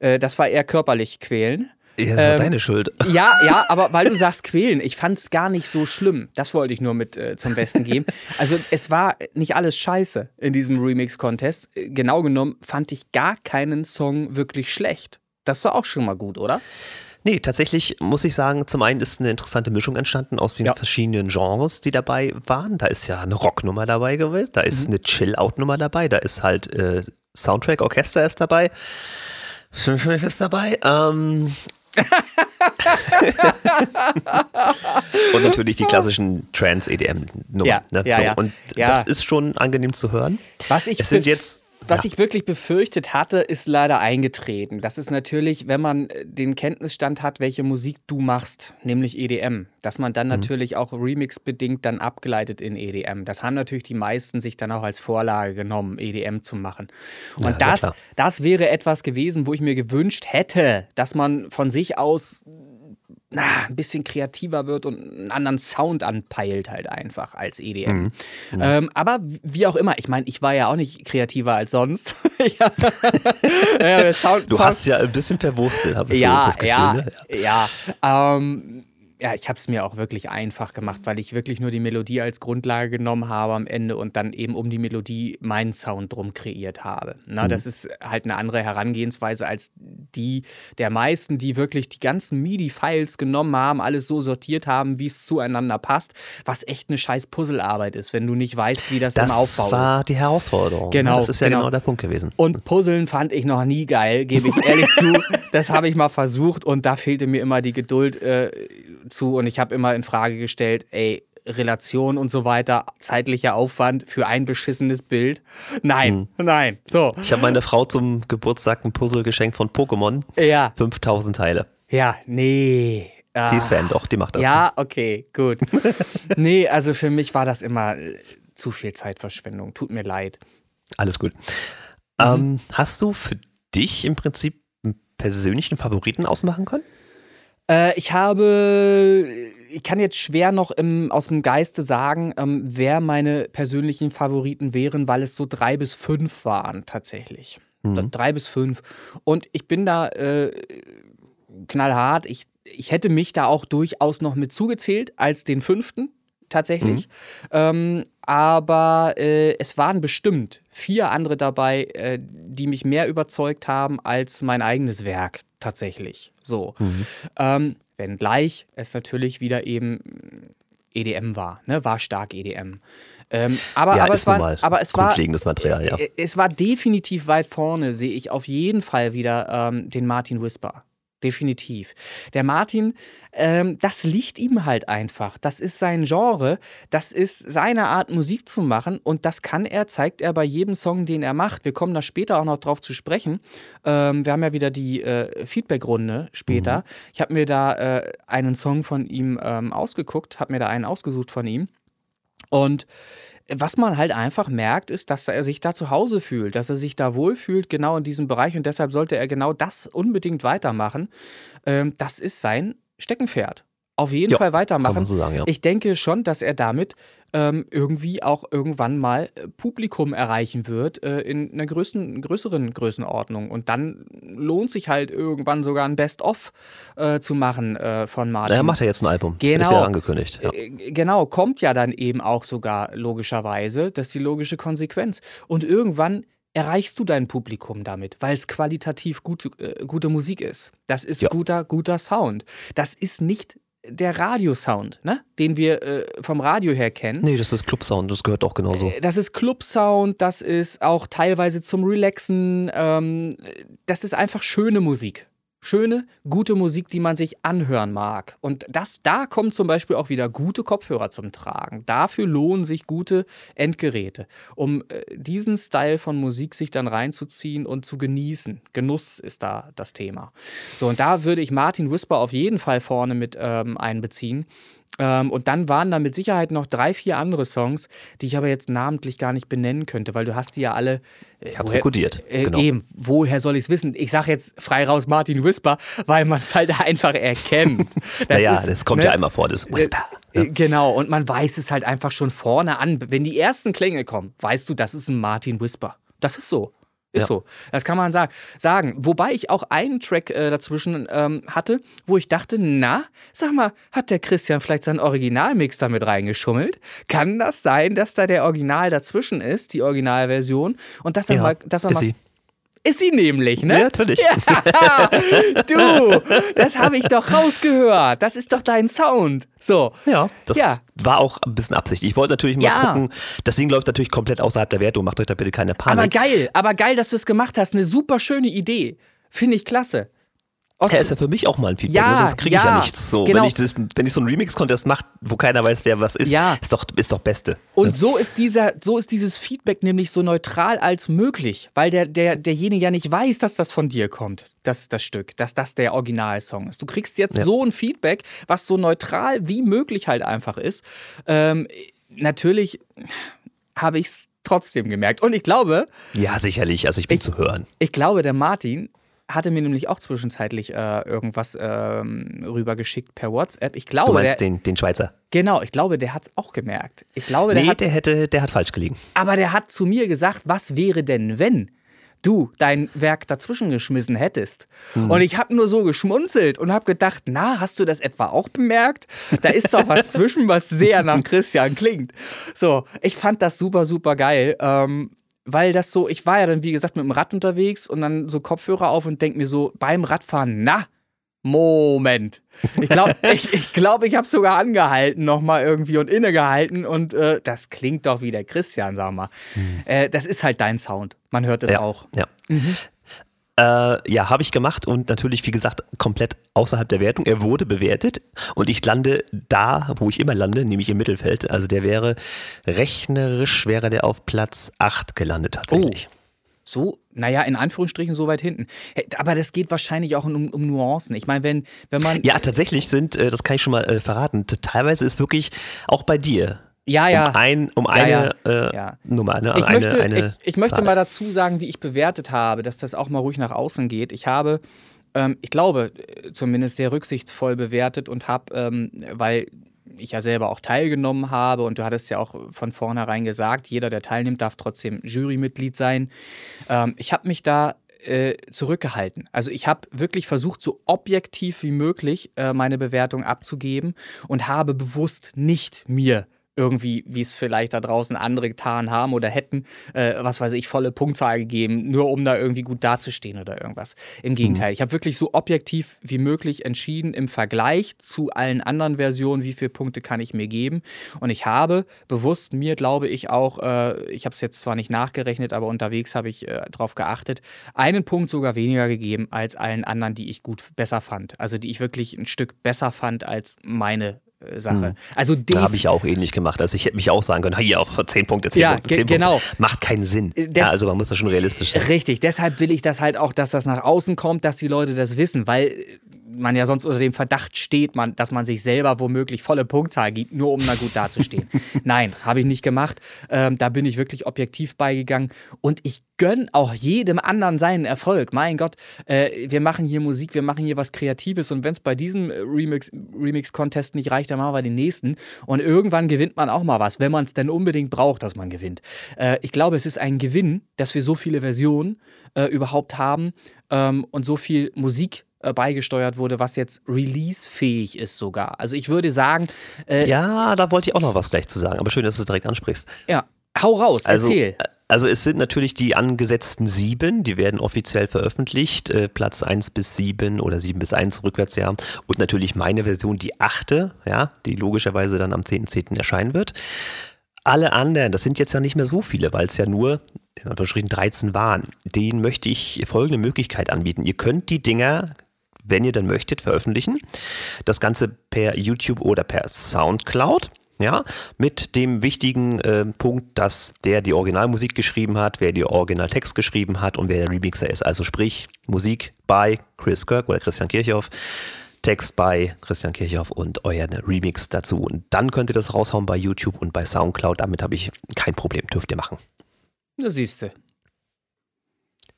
Äh, das war eher körperlich quälen.
Ja, das war ähm, deine Schuld.
Ja, ja, aber weil du sagst quälen, ich fand es gar nicht so schlimm. Das wollte ich nur mit äh, zum Besten geben. Also es war nicht alles scheiße in diesem Remix-Contest. Genau genommen fand ich gar keinen Song wirklich schlecht. Das ist doch auch schon mal gut, oder?
Nee, tatsächlich muss ich sagen, zum einen ist eine interessante Mischung entstanden aus den ja. verschiedenen Genres, die dabei waren. Da ist ja eine Rocknummer dabei gewesen, da ist mhm. eine Chill-Out-Nummer dabei, da ist halt äh, Soundtrack, Orchester ist dabei. Fünf ist dabei. Ähm, und natürlich die klassischen Trans-EDM-Nummern.
Ja,
ne?
ja,
so,
ja.
Und das ist schon angenehm zu hören.
Was ich
es sind jetzt
was ja. ich wirklich befürchtet hatte, ist leider eingetreten. Das ist natürlich, wenn man äh, den Kenntnisstand hat, welche Musik du machst, nämlich EDM, dass man dann mhm. natürlich auch remix-bedingt dann abgeleitet in EDM. Das haben natürlich die meisten sich dann auch als Vorlage genommen, EDM zu machen. Und ja, das, das wäre etwas gewesen, wo ich mir gewünscht hätte, dass man von sich aus na, ein bisschen kreativer wird und einen anderen Sound anpeilt halt einfach als EDM. Mhm. Mhm. Ähm, aber wie auch immer, ich meine, ich war ja auch nicht kreativer als sonst.
ja, Sound, du Sound. hast ja ein bisschen verwurstelt, habe ich
ja,
so das Gefühl.
Ja,
ne?
ja. ja ähm, ja, ich habe es mir auch wirklich einfach gemacht, weil ich wirklich nur die Melodie als Grundlage genommen habe am Ende und dann eben um die Melodie meinen Sound drum kreiert habe. Na, mhm. Das ist halt eine andere Herangehensweise als die der meisten, die wirklich die ganzen MIDI-Files genommen haben, alles so sortiert haben, wie es zueinander passt, was echt eine scheiß Puzzlearbeit ist, wenn du nicht weißt, wie das, das im Aufbau
ist. Das war die Herausforderung.
Ne? Genau.
Das ist ja genau. genau der Punkt gewesen.
Und Puzzeln fand ich noch nie geil, gebe ich ehrlich zu. Das habe ich mal versucht und da fehlte mir immer die Geduld. Äh, zu und ich habe immer in Frage gestellt, ey, Relation und so weiter, zeitlicher Aufwand für ein beschissenes Bild. Nein, hm. nein. So.
Ich habe meiner Frau zum Geburtstag ein Puzzle geschenkt von Pokémon.
Ja.
5000 Teile.
Ja, nee.
Die ist Fan, doch, die macht das.
Ja, okay, gut. nee, also für mich war das immer äh, zu viel Zeitverschwendung. Tut mir leid.
Alles gut. Mhm. Ähm, hast du für dich im Prinzip einen persönlichen Favoriten ausmachen können?
Äh, ich habe, ich kann jetzt schwer noch im, aus dem Geiste sagen, ähm, wer meine persönlichen Favoriten wären, weil es so drei bis fünf waren tatsächlich. Mhm. Drei bis fünf. Und ich bin da äh, knallhart. Ich, ich hätte mich da auch durchaus noch mit zugezählt als den fünften tatsächlich. Mhm. Ähm, aber äh, es waren bestimmt vier andere dabei, äh, die mich mehr überzeugt haben als mein eigenes Werk tatsächlich. So. Mhm. Ähm, wenngleich es natürlich wieder eben EDM war, ne? war stark EDM. Ähm, aber,
ja,
aber, es war, aber es war
Material, ja.
Äh, es war definitiv weit vorne, sehe ich auf jeden Fall wieder ähm, den Martin Whisper definitiv. Der Martin, ähm, das liegt ihm halt einfach. Das ist sein Genre, das ist seine Art, Musik zu machen und das kann er, zeigt er bei jedem Song, den er macht. Wir kommen da später auch noch drauf zu sprechen. Ähm, wir haben ja wieder die äh, Feedback-Runde später. Mhm. Ich habe mir da äh, einen Song von ihm ähm, ausgeguckt, habe mir da einen ausgesucht von ihm. Und was man halt einfach merkt, ist, dass er sich da zu Hause fühlt, dass er sich da wohlfühlt, genau in diesem Bereich. Und deshalb sollte er genau das unbedingt weitermachen. Ähm, das ist sein Steckenpferd auf jeden ja, Fall weitermachen.
So sagen, ja.
Ich denke schon, dass er damit ähm, irgendwie auch irgendwann mal äh, Publikum erreichen wird äh, in einer größten, größeren Größenordnung. Und dann lohnt sich halt irgendwann sogar ein Best-of äh, zu machen äh, von Martin.
Er macht ja jetzt ein Album.
Genau.
Ist ja angekündigt. Ja.
Äh, genau, kommt ja dann eben auch sogar logischerweise. Das ist die logische Konsequenz. Und irgendwann erreichst du dein Publikum damit, weil es qualitativ gut, äh, gute Musik ist. Das ist ja. guter, guter Sound. Das ist nicht der Radiosound, ne? den wir äh, vom Radio her kennen.
Nee, das ist Clubsound, das gehört auch genauso.
Äh, das ist Clubsound, das ist auch teilweise zum Relaxen. Ähm, das ist einfach schöne Musik schöne, gute Musik, die man sich anhören mag. Und das, da kommen zum Beispiel auch wieder gute Kopfhörer zum Tragen. Dafür lohnen sich gute Endgeräte, um äh, diesen Style von Musik sich dann reinzuziehen und zu genießen. Genuss ist da das Thema. So, und da würde ich Martin Whisper auf jeden Fall vorne mit ähm, einbeziehen. Ähm, und dann waren da mit Sicherheit noch drei, vier andere Songs, die ich aber jetzt namentlich gar nicht benennen könnte, weil du hast die ja alle.
Äh, ich hab's ja kodiert.
Äh, genau. Eben, woher soll ich es wissen? Ich sage jetzt frei raus Martin Whisper, weil man es halt einfach erkennt.
Das naja, ist, das kommt ne? ja einmal vor, das Whisper.
Äh, ne? Genau, und man weiß es halt einfach schon vorne an. Wenn die ersten Klänge kommen, weißt du, das ist ein Martin Whisper. Das ist so. Ist ja. so. Das kann man sagen. sagen. Wobei ich auch einen Track äh, dazwischen ähm, hatte, wo ich dachte, na, sag mal, hat der Christian vielleicht seinen Originalmix damit reingeschummelt? Kann das sein, dass da der Original dazwischen ist, die Originalversion? Und dass er
ja,
mal, dass er mal,
sie.
Ist sie nämlich, ne?
Ja, natürlich.
Ja, du, das habe ich doch rausgehört. Das ist doch dein Sound. So.
Ja, das ja. war auch ein bisschen Absicht. Ich wollte natürlich mal ja. gucken, das Ding läuft natürlich komplett außerhalb der Wertung. Macht euch da bitte keine Panik.
Aber geil, aber geil, dass du es gemacht hast. Eine super schöne Idee. Finde ich klasse.
Er ist ja für mich auch mal ein Feedback, ja, sonst kriege ich ja, ja nichts. So, genau. wenn, ich das, wenn ich so einen Remix-Contest mache, wo keiner weiß, wer was ist, ja. ist doch, ist doch Beste.
Und so ist dieser, so ist dieses Feedback nämlich so neutral als möglich, weil der, der, derjenige ja nicht weiß, dass das von dir kommt, das, das Stück, dass das der Originalsong ist. Du kriegst jetzt so ein Feedback, was so neutral wie möglich halt einfach ist. Ähm, natürlich habe ich es trotzdem gemerkt. Und ich glaube.
Ja, sicherlich. Also ich bin ich, zu hören.
Ich glaube, der Martin hatte mir nämlich auch zwischenzeitlich äh, irgendwas ähm, rübergeschickt per WhatsApp. Ich glaube,
du meinst der, den, den Schweizer?
Genau, ich glaube, der hat es auch gemerkt. Ich glaube,
der
nee, hat,
der hätte, der hat falsch gelegen.
Aber der hat zu mir gesagt, was wäre denn, wenn? du dein Werk dazwischen geschmissen hättest. Hm. Und ich habe nur so geschmunzelt und habe gedacht, na, hast du das etwa auch bemerkt? Da ist doch was zwischen, was sehr nach Christian klingt. So, ich fand das super, super geil. Ähm, weil das so, ich war ja dann, wie gesagt, mit dem Rad unterwegs und dann so Kopfhörer auf und denke mir so beim Radfahren, na, Moment. Ich glaube, ich, ich, glaub, ich habe sogar angehalten nochmal irgendwie und innegehalten und äh, das klingt doch wie der Christian, sag mal. Mhm. Äh, das ist halt dein Sound. Man hört es
ja,
auch.
Ja. Mhm. Äh, ja, habe ich gemacht und natürlich, wie gesagt, komplett außerhalb der Wertung. Er wurde bewertet und ich lande da, wo ich immer lande, nämlich im Mittelfeld. Also der wäre rechnerisch, wäre der auf Platz 8 gelandet tatsächlich.
Oh. So, naja, in Anführungsstrichen so weit hinten. Aber das geht wahrscheinlich auch um, um Nuancen. Ich meine, wenn, wenn man.
Ja, tatsächlich sind, äh, das kann ich schon mal äh, verraten, teilweise ist wirklich auch bei dir
ja, ja.
Um, ein, um eine ja, Äh, ja. Nummer, ne?
Ich
eine,
möchte,
eine
ich, ich möchte mal dazu sagen, wie ich bewertet habe, dass das auch mal ruhig nach außen geht. Ich habe, ähm, ich glaube, äh, zumindest sehr rücksichtsvoll bewertet und habe, ähm, weil ich ja selber auch teilgenommen habe und du hattest ja auch von vornherein gesagt, jeder, der teilnimmt, darf trotzdem Jurymitglied sein. Ähm, ich habe mich da äh, zurückgehalten. Also ich habe wirklich versucht, so objektiv wie möglich äh, meine Bewertung abzugeben und habe bewusst nicht mir irgendwie, wie es vielleicht da draußen andere getan haben oder hätten, äh, was weiß ich, volle Punktzahl gegeben, nur um da irgendwie gut dazustehen oder irgendwas. Im Gegenteil, mhm. ich habe wirklich so objektiv wie möglich entschieden im Vergleich zu allen anderen Versionen, wie viele Punkte kann ich mir geben. Und ich habe bewusst mir, glaube ich, auch, äh, ich habe es jetzt zwar nicht nachgerechnet, aber unterwegs habe ich äh, darauf geachtet, einen Punkt sogar weniger gegeben als allen anderen, die ich gut besser fand. Also die ich wirklich ein Stück besser fand als meine Sache. Mhm.
Also da habe ich auch ähnlich gemacht. Also ich hätte mich auch sagen können, hier auch 10 Punkte, 10
ja,
Punkte, 10
genau.
Punkte. Macht keinen Sinn. Äh, des ja, also man muss das schon realistisch sein.
Richtig, deshalb will ich das halt auch, dass das nach außen kommt, dass die Leute das wissen, weil man ja sonst unter dem Verdacht steht, man, dass man sich selber womöglich volle Punktzahl gibt, nur um da gut dazustehen. Nein, habe ich nicht gemacht. Ähm, da bin ich wirklich objektiv beigegangen und ich gönne auch jedem anderen seinen Erfolg. Mein Gott, äh, wir machen hier Musik, wir machen hier was Kreatives und wenn es bei diesem Remix-Contest Remix nicht reicht, dann machen wir den nächsten und irgendwann gewinnt man auch mal was, wenn man es denn unbedingt braucht, dass man gewinnt. Äh, ich glaube, es ist ein Gewinn, dass wir so viele Versionen äh, überhaupt haben ähm, und so viel Musik äh, beigesteuert wurde, was jetzt releasefähig ist sogar. Also ich würde sagen.
Äh, ja, da wollte ich auch noch was gleich zu sagen, aber schön, dass du es direkt ansprichst.
Ja, hau raus,
also,
erzähl.
Äh, also es sind natürlich die angesetzten sieben, die werden offiziell veröffentlicht, äh, Platz 1 bis 7 oder 7 bis 1 rückwärts, ja. Und natürlich meine Version, die achte, ja, die logischerweise dann am 10.10. .10. erscheinen wird. Alle anderen, das sind jetzt ja nicht mehr so viele, weil es ja nur in Anführungsstrichen 13 waren. Denen möchte ich folgende Möglichkeit anbieten. Ihr könnt die Dinger wenn ihr dann möchtet, veröffentlichen. Das Ganze per YouTube oder per Soundcloud. Ja, mit dem wichtigen äh, Punkt, dass der die Originalmusik geschrieben hat, wer die Originaltext geschrieben hat und wer der Remixer ist. Also sprich Musik bei Chris Kirk oder Christian Kirchhoff, Text bei Christian Kirchhoff und euer Remix dazu. Und dann könnt ihr das raushauen bei YouTube und bei Soundcloud. Damit habe ich kein Problem, dürft ihr machen.
Da siehst du.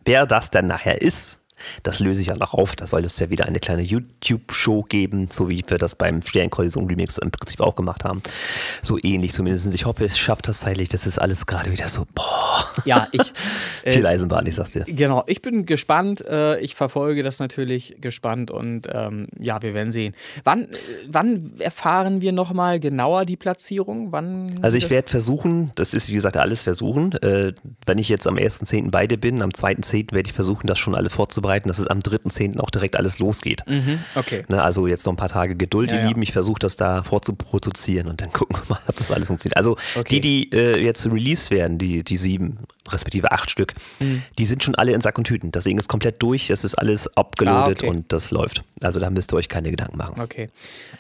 Wer das dann nachher ist, das löse ich ja noch auf. Da soll es ja wieder eine kleine YouTube-Show geben, so wie wir das beim Sternkollision-Remix im Prinzip auch gemacht haben. So ähnlich zumindest. Ich hoffe, es schafft das zeitlich. Das ist alles gerade wieder so, boah.
Ja, ich.
Äh, Viel Eisenbahn, ich sag's dir.
Genau, ich bin gespannt. Äh, ich verfolge das natürlich gespannt und ähm, ja, wir werden sehen. Wann, wann erfahren wir nochmal genauer die Platzierung? Wann
also ich werde versuchen, das ist wie gesagt alles versuchen. Äh, wenn ich jetzt am 1.10. beide bin, am 2.10. werde ich versuchen, das schon alle vorzubereiten vorzubereiten, dass es am 3.10. auch direkt alles losgeht.
Mhm, okay.
Ne, also jetzt noch ein paar Tage Geduld,
Ja,
ihr
ja.
Lieben. Ich versuche das da vorzuproduzieren und dann gucken wir mal, ob das alles funktioniert. Also
Okay.
die, die äh, jetzt released werden, die, die sieben, respektive acht Stück,
Mhm.
die sind schon alle in Sack und Tüten. Das Ding ist komplett durch, es ist alles abgeloadet
Ah, okay.
und das läuft. Also da müsst ihr euch keine Gedanken machen.
Okay.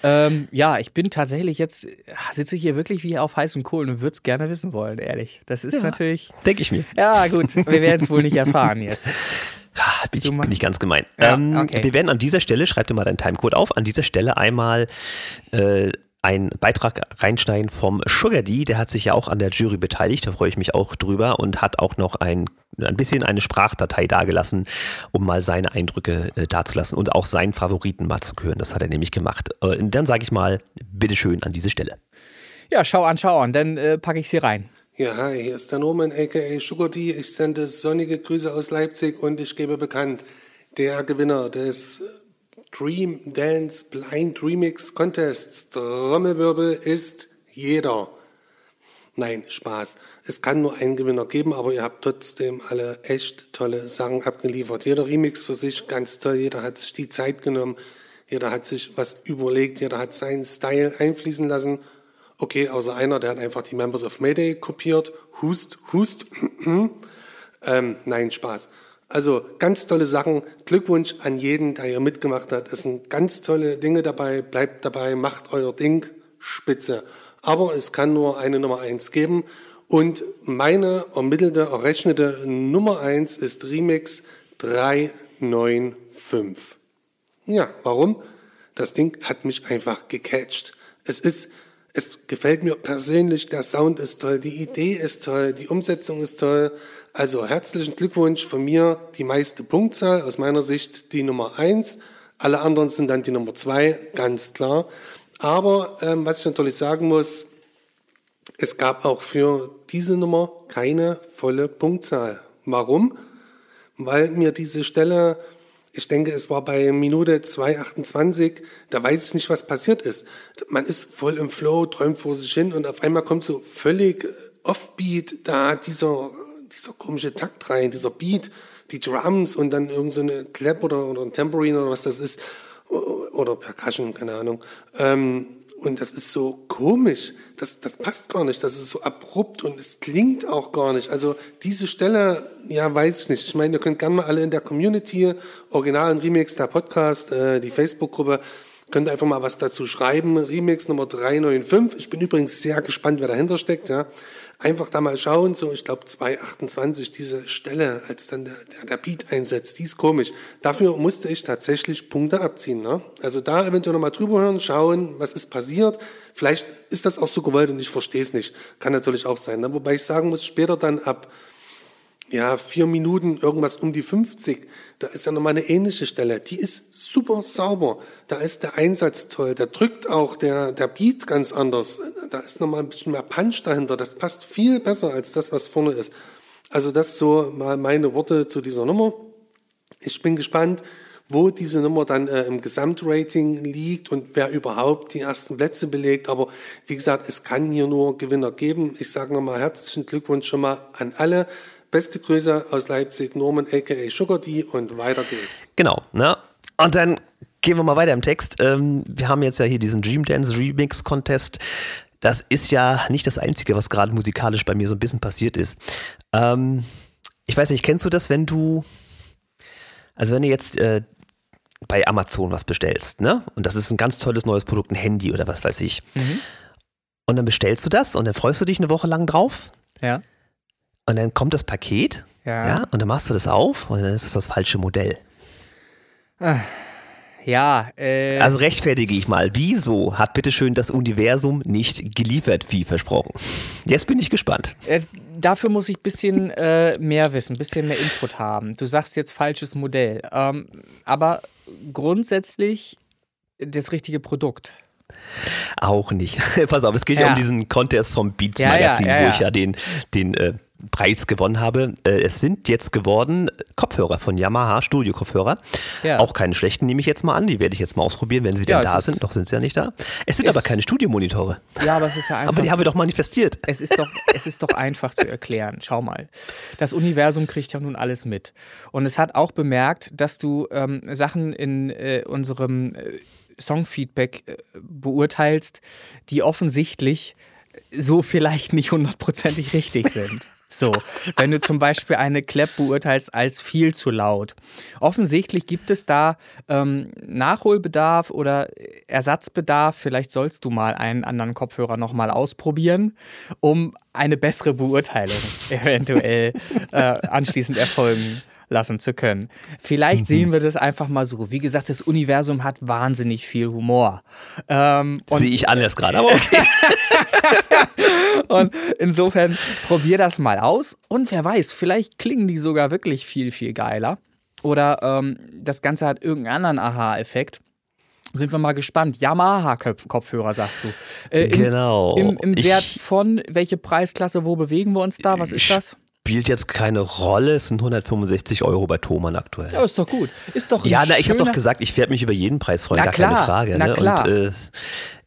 Ähm, ja, ich bin tatsächlich jetzt, sitze hier wirklich wie auf heißen Kohlen und würde es gerne wissen wollen, ehrlich. Das ist natürlich.
Denke ich mir.
Ja, gut, wir werden es wohl nicht erfahren jetzt.
Bin ich, bin ich ganz gemein.
Ja,
ähm,
okay.
Wir werden an dieser Stelle, schreib dir mal deinen Timecode auf, an dieser Stelle einmal äh, einen Beitrag reinschneiden vom Sugar D, der hat sich ja auch an der Jury beteiligt, da freue ich mich auch drüber und hat auch noch ein, ein bisschen eine Sprachdatei dagelassen, um mal seine Eindrücke äh, dazulassen und auch seinen Favoriten mal zu hören. Das hat er nämlich gemacht. Äh, dann sage ich mal, bitteschön an diese Stelle.
Ja, schau an, schau an, dann äh, packe ich sie rein.
Ja, hi, hier ist der Norman aka Sugar D. Ich sende sonnige Grüße aus Leipzig und ich gebe bekannt, der Gewinner des Dream Dance Blind Remix Contests Trommelwirbel ist jeder. Nein, Spaß. Es kann nur einen Gewinner geben, aber ihr habt trotzdem alle echt tolle Sachen abgeliefert. Jeder Remix für sich ganz toll. Jeder hat sich die Zeit genommen. Jeder hat sich was überlegt. Jeder hat seinen Style einfließen lassen. Okay, außer einer, der hat einfach die Members of Mayday kopiert. Hust, hust. ähm, nein, Spaß. Also ganz tolle Sachen. Glückwunsch an jeden, der hier mitgemacht hat. Es sind ganz tolle Dinge dabei. Bleibt dabei, macht euer Ding. Spitze. Aber es kann nur eine Nummer eins geben. Und meine ermittelte, errechnete Nummer eins ist Remix 395. Ja, warum? Das Ding hat mich einfach gecatcht. Es ist, es gefällt mir persönlich, der Sound ist toll, die Idee ist toll, die Umsetzung ist toll. Also herzlichen Glückwunsch von mir, die meiste Punktzahl, aus meiner Sicht die Nummer eins. Alle anderen sind dann die Nummer zwei, ganz klar. Aber ähm, was ich natürlich sagen muss, es gab auch für diese Nummer keine volle Punktzahl. Warum? Weil mir diese Stelle, ich denke, es war bei Minute 2,28, da weiß ich nicht, was passiert ist. Man ist voll im Flow, träumt vor sich hin und auf einmal kommt so völlig offbeat da dieser, dieser komische Takt rein, dieser Beat, die Drums und dann irgend so eine Clap oder, oder ein Tambourine oder was das ist oder Percussion, keine Ahnung. Ähm, und das ist so komisch. Das, das passt gar nicht. Das ist so abrupt und es klingt auch gar nicht. Also diese Stelle, ja, weiß ich nicht. Ich meine, ihr könnt gerne mal alle in der Community, Original und Remix, der Podcast, äh, die Facebook-Gruppe, könnt einfach mal was dazu schreiben. Remix Nummer 395. Ich bin übrigens sehr gespannt, wer dahinter steckt. Ja. Einfach da mal schauen, so ich glaube 228, diese Stelle, als dann der, der, der Beat einsetzt, die ist komisch. Dafür musste ich tatsächlich Punkte abziehen. Ne? Also da eventuell nochmal drüber hören, schauen, was ist passiert. Vielleicht ist das auch so gewollt und ich verstehe es nicht. Kann natürlich auch sein. Ne? Wobei ich sagen muss, später dann ab ja, vier Minuten, irgendwas um die 50. Da ist ja nochmal eine ähnliche Stelle. Die ist super sauber. Da ist der Einsatz toll. Da drückt auch der, der Beat ganz anders. Da ist nochmal ein bisschen mehr Punch dahinter. Das passt viel besser als das, was vorne ist. Also das so mal meine Worte zu dieser Nummer. Ich bin gespannt, wo diese Nummer dann äh, im Gesamtrating liegt und wer überhaupt die ersten Plätze belegt. Aber wie gesagt, es kann hier nur Gewinner geben. Ich sage nochmal herzlichen Glückwunsch schon mal an alle. Beste Grüße aus Leipzig, Norman aka Sugar D und weiter geht's.
Genau, ne? Und dann gehen wir mal weiter im Text. Ähm, wir haben jetzt ja hier diesen Dream Dance Remix Contest. Das ist ja nicht das Einzige, was gerade musikalisch bei mir so ein bisschen passiert ist. Ähm, ich weiß nicht, kennst du das, wenn du, also wenn du jetzt äh, bei Amazon was bestellst, ne? Und das ist ein ganz tolles neues Produkt, ein Handy oder was weiß ich. Und dann bestellst du das und dann freust du dich eine Woche lang drauf
Ja.
Und dann kommt das Paket,
Ja.
ja, und dann machst du das auf und dann ist es das falsche Modell.
Ja, äh,
Also rechtfertige ich mal, wieso hat bitteschön das Universum nicht geliefert, wie versprochen? Jetzt bin ich gespannt.
äh, dafür muss ich ein bisschen äh, mehr wissen, ein bisschen mehr Input haben. Du sagst jetzt falsches Modell, ähm, aber grundsätzlich das richtige Produkt.
Auch nicht. Pass auf, es geht ja,
Ja.
um diesen Contest vom Beats
Ja, ja,
Magazin,
ja,
wo
ja.
ich ja den, den äh, Preis gewonnen habe. Äh, es sind jetzt geworden Kopfhörer von Yamaha, Studio-Kopfhörer.
Ja.
Auch keine schlechten, nehme ich jetzt mal an. Die werde ich jetzt mal ausprobieren, wenn sie
Ja,
denn da sind. Noch sind sie ja nicht da. Es sind aber keine Studiomonitore.
Ja, aber es ist ja einfach.
Aber die haben wir doch manifestiert.
Es ist doch, es ist doch einfach zu erklären. Schau mal. Das Universum kriegt ja nun alles mit. Und es hat auch bemerkt, dass du ähm, Sachen in äh, unserem äh, Songfeedback äh, beurteilst, die offensichtlich so vielleicht nicht hundertprozentig richtig sind. So, wenn du zum Beispiel eine Clap beurteilst als viel zu laut. Offensichtlich gibt es da ähm, Nachholbedarf oder Ersatzbedarf. Vielleicht sollst du mal einen anderen Kopfhörer nochmal ausprobieren, um eine bessere Beurteilung eventuell äh, anschließend erfolgen lassen zu können. Vielleicht sehen wir das einfach mal so. Wie gesagt, das Universum hat wahnsinnig viel Humor. Ähm,
Sehe ich anders gerade, aber okay.
und insofern probier das mal aus. Und wer weiß, vielleicht klingen die sogar wirklich viel, viel geiler. Oder ähm, das Ganze hat irgendeinen anderen Aha-Effekt. Sind wir mal gespannt. Yamaha-Kopfhörer, sagst du. Äh, im,
Genau.
Im, im
Ich-
Wert von, welche Preisklasse, wo bewegen wir uns da? Was ist das?
Spielt jetzt keine Rolle. Es sind 165 Euro bei Thomann aktuell.
Ja, ist doch gut. Ist doch
Ja, na, ich habe doch gesagt, ich werde mich über jeden Preis freuen,
Na
gar
klar,
keine Frage.
na
ne?
klar.
Und äh,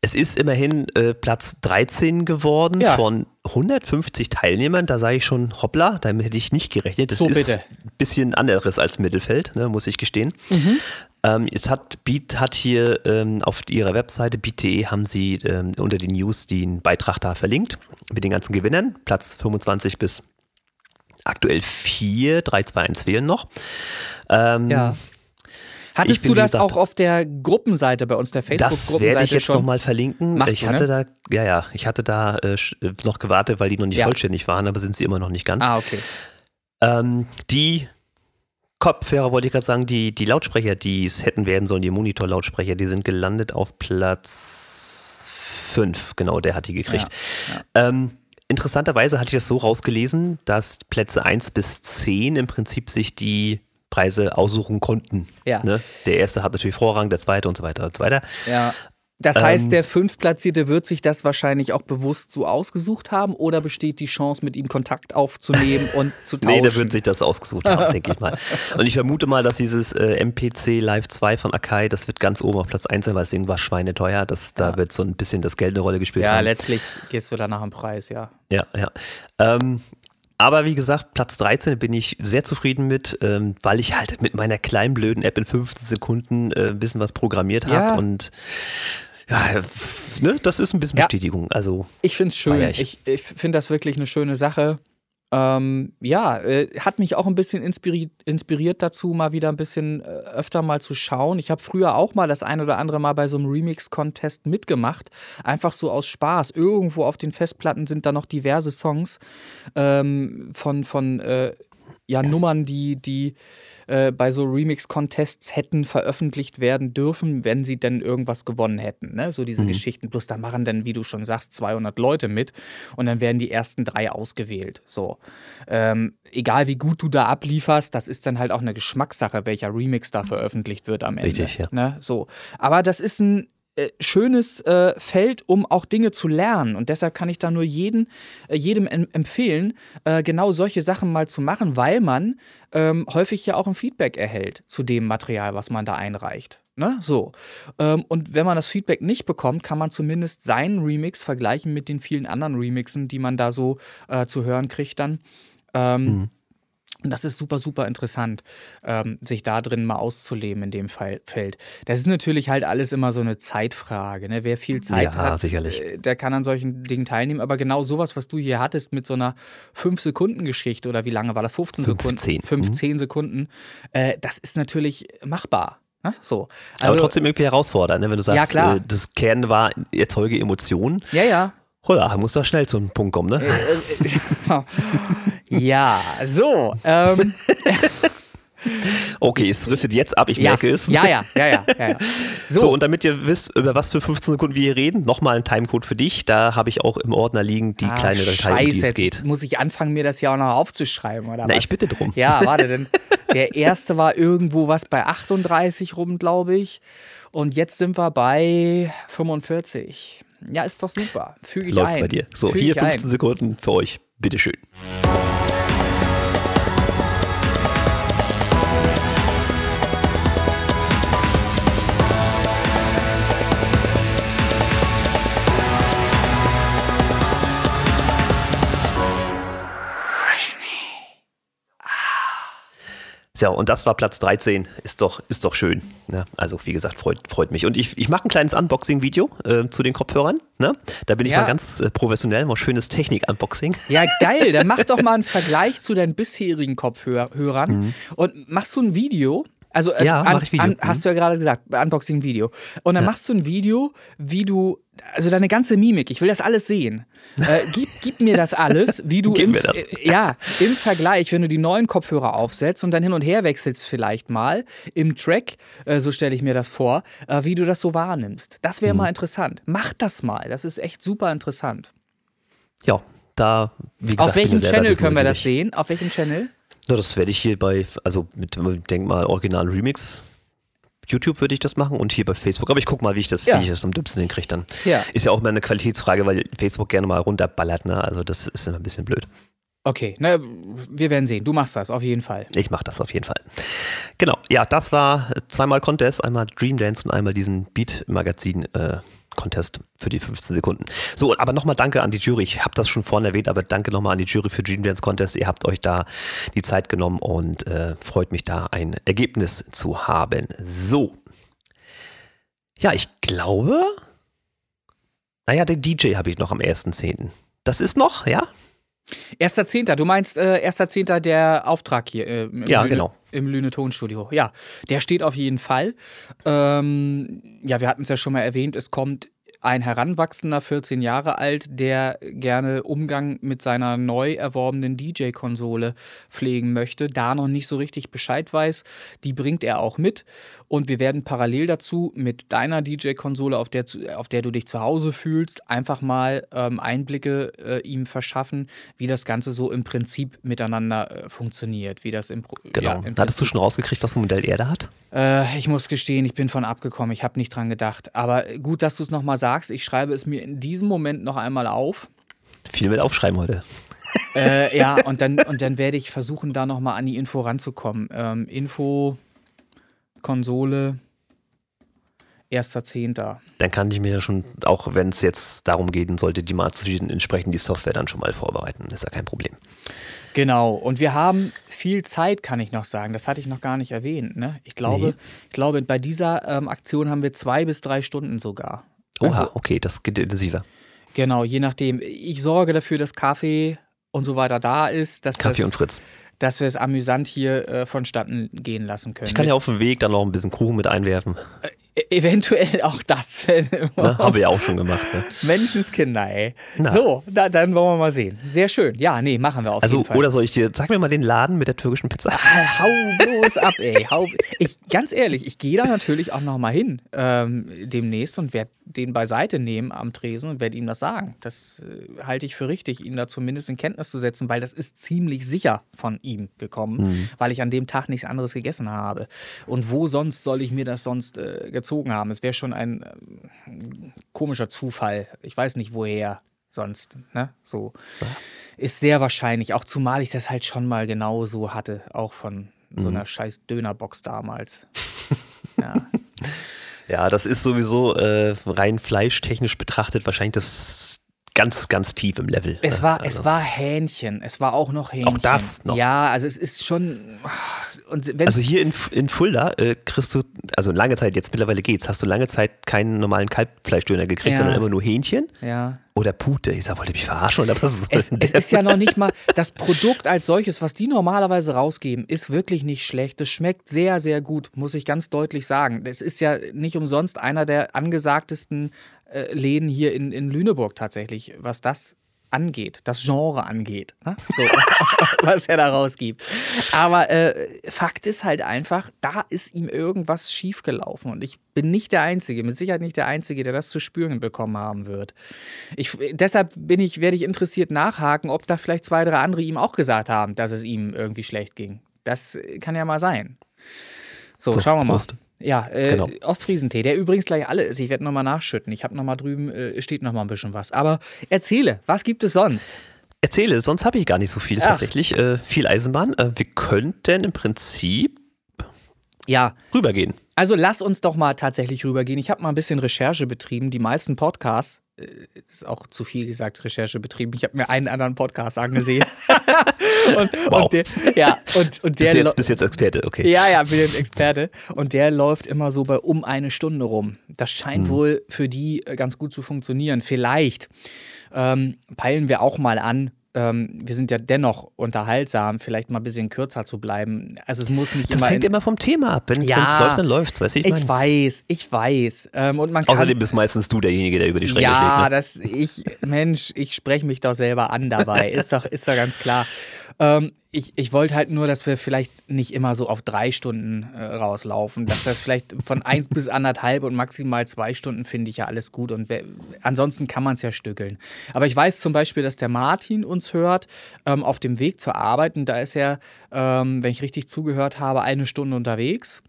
es ist immerhin äh, Platz 13 geworden
Ja.
von 150 Teilnehmern. Da sage ich schon, hoppla, damit hätte ich nicht gerechnet. Das
So,
ist
bitte.
ein bisschen anderes als Mittelfeld, ne, muss ich gestehen.
Mhm.
Ähm, jetzt hat Beat hat hier ähm, auf ihrer Webseite beat.de haben sie ähm, unter den News den Beitrag da verlinkt mit den ganzen Gewinnern. Platz 25 bis aktuell 4, 3, 2, 1 fehlen noch. Ähm,
Ja. Hattest
bin,
du das
gesagt,
auch auf der Gruppenseite bei uns, der
Das werde ich
Facebook-Gruppenseite
jetzt nochmal verlinken.
Machst
ich
du,
hatte
ne?
da, ja, ja, ich hatte da äh, äh, noch gewartet, weil die noch nicht
Ja.
vollständig waren, aber sind sie immer noch nicht ganz.
Ah, okay.
Ähm, die Kopfhörer, wollte ich gerade sagen, die, die Lautsprecher, die es hätten werden sollen, die Monitorlautsprecher, die sind gelandet auf Platz 5. Genau, der hat die gekriegt. Ähm, interessanterweise hatte ich das so rausgelesen, dass Plätze 1 bis 10 im Prinzip sich die Preise aussuchen konnten.
Ja.
Ne? Der erste hat natürlich Vorrang, der zweite und so weiter und so weiter.
Ja. Das heißt,
Ähm,
der Fünftplatzierte wird sich das wahrscheinlich auch bewusst so ausgesucht haben oder besteht die Chance, mit ihm Kontakt aufzunehmen und zu tauschen?
Nee, der wird sich das ausgesucht haben, denke ich mal. Und ich vermute mal, dass dieses äh, MPC Live 2 von Akai, das wird ganz oben auf Platz 1 sein, weil das Ding war schweineteuer. Das, Da wird so ein bisschen das Geld eine Rolle gespielt
ja,
haben.
letztlich gehst du da nach dem Preis, ja.
Ja, ja. Ähm, aber wie gesagt, Platz 13 bin ich sehr zufrieden mit, ähm, weil ich halt mit meiner kleinen blöden App in 15 Sekunden äh, ein bisschen was programmiert habe.
Ja.
Und ja, ne, das ist ein bisschen
Ja.
Bestätigung. Also
Ich finde es schön. Ich,
ich.
ich finde das wirklich eine schöne Sache. Ähm, ja, äh, hat mich auch ein bisschen inspiriert, inspiriert dazu, mal wieder ein bisschen äh, öfter mal zu schauen. Ich habe früher auch mal das ein oder andere Mal bei so einem Remix-Contest mitgemacht. Einfach so aus Spaß. Irgendwo auf den Festplatten sind da noch diverse Songs ähm, von, von äh, ja, Nummern, die, die äh, bei so Remix-Contests hätten veröffentlicht werden dürfen, wenn sie denn irgendwas gewonnen hätten. Ne? So diese Geschichten. Plus da machen dann, wie du schon sagst, 200 Leute mit und dann werden die ersten drei ausgewählt. So. Ähm, egal wie gut du da ablieferst, das ist dann halt auch eine Geschmackssache, welcher Remix da veröffentlicht wird am Ende.
Richtig, ja.
Ne? So. Aber das ist ein äh, schönes äh, Feld, um auch Dinge zu lernen. Und deshalb kann ich da nur jeden, äh, jedem em empfehlen, äh, genau solche Sachen mal zu machen, weil man ähm, häufig ja auch ein Feedback erhält zu dem Material, was man da einreicht. Ne? So. Ähm, und wenn man das Feedback nicht bekommt, kann man zumindest seinen Remix vergleichen mit den vielen anderen Remixen, die man da so äh, zu hören kriegt dann. Ähm, und das ist super, super interessant, ähm, sich da drin mal auszuleben in dem Fall, Feld. Das ist natürlich halt alles immer so eine Zeitfrage. Ne? Wer viel Zeit
Ja,
hat,
sicherlich.
äh, der kann an solchen Dingen teilnehmen. Aber genau sowas, was du hier hattest mit so einer 5-Sekunden-Geschichte oder wie lange war das? 15 Sekunden?
15.
15 Sekunden. Äh, das ist natürlich machbar. Ne? So.
aber
Also,
trotzdem irgendwie herausfordernd, ne? wenn du sagst,
Ja, klar.
Äh, das Kern war, erzeuge Emotionen.
ja, ja.
Holla, muss da schnell zum Punkt kommen, ne?
ja, so. Ähm,
Okay, es driftet jetzt ab, ich
ja,
merke es.
ja, ja, ja, ja, ja, ja.
So. und damit ihr wisst, über was für 15 Sekunden wir hier reden, nochmal ein Timecode für dich. Da habe ich auch im Ordner liegen die
Ah,
kleine Datei, um die
Scheiße,
es geht.
muss ich anfangen, mir das ja auch noch aufzuschreiben, oder
Na,
was?
ich bitte drum.
Ja, warte, denn der erste war irgendwo was bei 38 rum, glaube ich. Und jetzt sind wir bei 45. Ja, ist doch super. Füge ich
Läuft
ein.
bei dir. So,
Füge
hier
ich ein.
15 Sekunden für euch. Bitteschön. Ja, und das war Platz 13. Ist doch, ist doch schön. Ne? Also, wie gesagt, freut, freut mich. Und ich, ich mache ein kleines Unboxing-Video äh, zu den Kopfhörern. Ne? Da bin ich
Ja.
mal ganz äh, professionell, mal schönes Technik-Unboxing.
Ja, geil. Dann mach doch mal einen Vergleich zu deinen bisherigen Kopfhörern und machst du ein Video. Also, äh,
Mhm. Ja,
an,
mach ich Video.
An, hast du ja gerade gesagt, Unboxing-Video. Und dann machst du ein Video, wie du, also deine ganze Mimik, ich will das alles sehen. Äh, gib, gib mir das alles, wie du
Gib
im,
mir das.
Äh, ja, im Vergleich, wenn du die neuen Kopfhörer aufsetzt und dann hin und her wechselst vielleicht mal im Track, äh, so stelle ich mir das vor, äh, wie du das so wahrnimmst. Das
Mhm.
wäre mal interessant. Mach das mal. Das ist echt super interessant.
Ja, da, wie gesagt,
Auf welchem Channel können wir das sehen? Auf welchem Channel?
Ja, das werde ich hier bei, also mit, denk mal, Original Remix. YouTube würde ich das machen und hier bei Facebook. Aber ich gucke mal, wie ich das,
Ja.
wie ich das am dümmsten hinkriege dann.
Ja.
Ist ja auch immer eine Qualitätsfrage, weil Facebook gerne mal runterballert, ne? Also das ist immer ein bisschen blöd.
Okay, na, wir werden sehen. Du machst das auf jeden Fall.
Ich mache das auf jeden Fall. Genau, ja, das war zweimal Contest, einmal Dream Dance und einmal diesen Beat-Magazin äh, Contest für die 15 Sekunden. So, aber nochmal danke an die Jury. Ich habe das schon vorhin erwähnt, aber danke nochmal an die Jury für Dream Dance Contest. Ihr habt euch da die Zeit genommen und äh, freut mich da ein Ergebnis zu haben. So. Ja, ich glaube, naja, den DJ habe ich noch am 1.10. Das ist noch, ja?
Erster Zehnter, du meinst äh, erster Zehnter der Auftrag hier äh,
Ja, genau.
Im Lüne Tonstudio. Ja, der steht auf jeden Fall. Ähm, ja, wir hatten es ja schon mal erwähnt, es kommt ein Heranwachsender, 14 Jahre alt, der gerne Umgang mit seiner neu erworbenen DJ-Konsole pflegen möchte, da noch nicht so richtig Bescheid weiß. Die bringt er auch mit. Und wir werden parallel dazu mit deiner DJ-Konsole, auf der, auf der du dich zu Hause fühlst, einfach mal ähm, Einblicke äh, ihm verschaffen, wie das Ganze so im Prinzip miteinander äh, funktioniert. Wie das im, Pro-
Genau.
ja, im
Hattest du schon rausgekriegt, was ein Modell er da hat?
äh, ich muss gestehen, ich bin von abgekommen. Ich habe nicht dran gedacht. Aber gut, dass du es nochmal sagst. Ich schreibe es mir in diesem Moment noch einmal auf.
Viel mit aufschreiben heute.
Äh, ja, und dann, und dann werde ich versuchen, da nochmal an die Info ranzukommen. Ähm, Info, Konsole, 1.10.
dann kann ich mir schon, auch wenn es jetzt darum gehen sollte, die mal zu schieben, entsprechend die Software dann schon mal vorbereiten. ist ja kein Problem.
Genau, und wir haben viel Zeit, kann ich noch sagen. Das hatte ich noch gar nicht erwähnt. Ne? Ich, glaube,
Nee.
ich glaube, bei dieser ähm, Aktion haben wir zwei bis drei Stunden sogar.
Oha,
Also-
okay, das geht intensiver.
Genau, je nachdem. Ich sorge dafür, dass Kaffee und so weiter da ist, dass,
Kaffee
das,
und Fritz.
Dass wir es amüsant hier äh, vonstatten gehen lassen können.
Ich kann ja auf dem Weg dann noch ein bisschen Kuchen mit einwerfen.
E- Eventuell auch das.
Wir ja auch schon gemacht. Ne?
Menschenskinder, ey.
Na.
So, da, dann wollen wir mal sehen. Sehr schön. Ja, nee, machen wir auf
Also,
jeden Fall.
oder soll ich dir, sag mir mal den Laden mit der türkischen Pizza.
Ah, Hau bloß ab, ey. Hau, ich, ganz ehrlich, ich gehe da natürlich auch noch mal hin ähm, demnächst und werde den beiseite nehmen am Tresen und werde ihm das sagen. Das äh, halte ich für richtig, ihn da zumindest in Kenntnis zu setzen, weil das ist ziemlich sicher von ihm gekommen, weil ich an dem Tag nichts anderes gegessen habe. Und wo sonst soll ich mir das sonst äh, gezogen haben? Es wäre schon ein ähm, komischer Zufall. Ich weiß nicht woher sonst. Ne? So ist sehr wahrscheinlich, auch zumal ich das halt schon mal genau so hatte, auch von so einer scheiß Dönerbox damals. ja.
Ja, das ist sowieso äh, rein fleischtechnisch betrachtet wahrscheinlich das ganz, ganz tief im Level.
Es
ne?
war,
also,
es war Hähnchen. Es war auch noch Hähnchen.
Auch das noch.
Ja, also es ist schon. Und
also hier in, in Fulda äh, kriegst du, also lange Zeit, jetzt mittlerweile geht's, hast du lange Zeit keinen normalen Kalbfleischdöner gekriegt,
Ja.
sondern immer nur Hähnchen
ja.
oder Pute. Ich sag, wollt ihr mich verarschen oder was soll
Es,
denn
es ist ja noch nicht mal, das Produkt als solches, was die normalerweise rausgeben, ist wirklich nicht schlecht. Es schmeckt sehr, sehr gut, muss ich ganz deutlich sagen. Es ist ja nicht umsonst einer der angesagtesten äh, Läden hier in, in Lüneburg tatsächlich, was das angeht, das Genre angeht, ne? so, was er da rausgibt. Aber äh, Fakt ist halt einfach, da ist ihm irgendwas schiefgelaufen und ich bin nicht der Einzige, mit Sicherheit nicht der Einzige, der das zu spüren bekommen haben wird. Ich, deshalb bin ich, werde ich interessiert nachhaken, ob da vielleicht zwei, drei andere ihm auch gesagt haben, dass es ihm irgendwie schlecht ging. Das kann ja mal sein. So,
So,
schauen wir mal.
Prost.
Ja, äh,
Genau.
Ostfriesentee, der übrigens gleich alle ist. Ich werde nochmal nachschütten. Ich habe nochmal drüben, äh, steht nochmal ein bisschen was. Aber erzähle, was gibt es sonst?
Erzähle, sonst habe ich gar nicht so viel
Ach.
tatsächlich. Äh, viel Eisenbahn. Äh, wir könnten im Prinzip
Ja.
Rübergehen.
Also lass uns doch mal tatsächlich rübergehen. Ich habe mal ein bisschen Recherche betrieben. Die meisten Podcasts, äh, ist auch zu viel gesagt, Recherche betrieben. Ich habe mir einen anderen Podcast angesehen. und,
Wow.
und der, ja, und, und der
Bis
lo-
jetzt, bis jetzt Experte, okay.
ja, ja, bin ein Experte. Und der läuft immer so bei um eine Stunde rum. Das scheint
Mhm.
wohl für die äh, ganz gut zu funktionieren. Vielleicht ähm, peilen wir auch mal an. Ähm, wir sind ja dennoch unterhaltsam, vielleicht mal ein bisschen kürzer zu bleiben. Also es muss nicht
Das
immer.
hängt
in,
immer vom Thema ab. Wenn es
Ja.
läuft, dann läuft's, weißt du, ich
ich weiß, ich weiß. Ähm, und man kann,
Außerdem bist meistens du derjenige, der über die Stränge
ja,
schlägt. Ne?
das ich, Mensch, ich spreche mich doch selber an dabei. Ist doch, ist doch ganz klar. Ähm, ich, ich wollte halt nur, dass wir vielleicht nicht immer so auf drei Stunden äh, rauslaufen. Dass das vielleicht von eins bis anderthalb und maximal zwei Stunden finde ich ja alles gut. Und ansonsten kann man es ja stückeln. Aber ich weiß zum Beispiel, dass der Martin uns hört ähm, auf dem Weg zur Arbeit. Und da ist er, ähm, wenn ich richtig zugehört habe, eine Stunde unterwegs.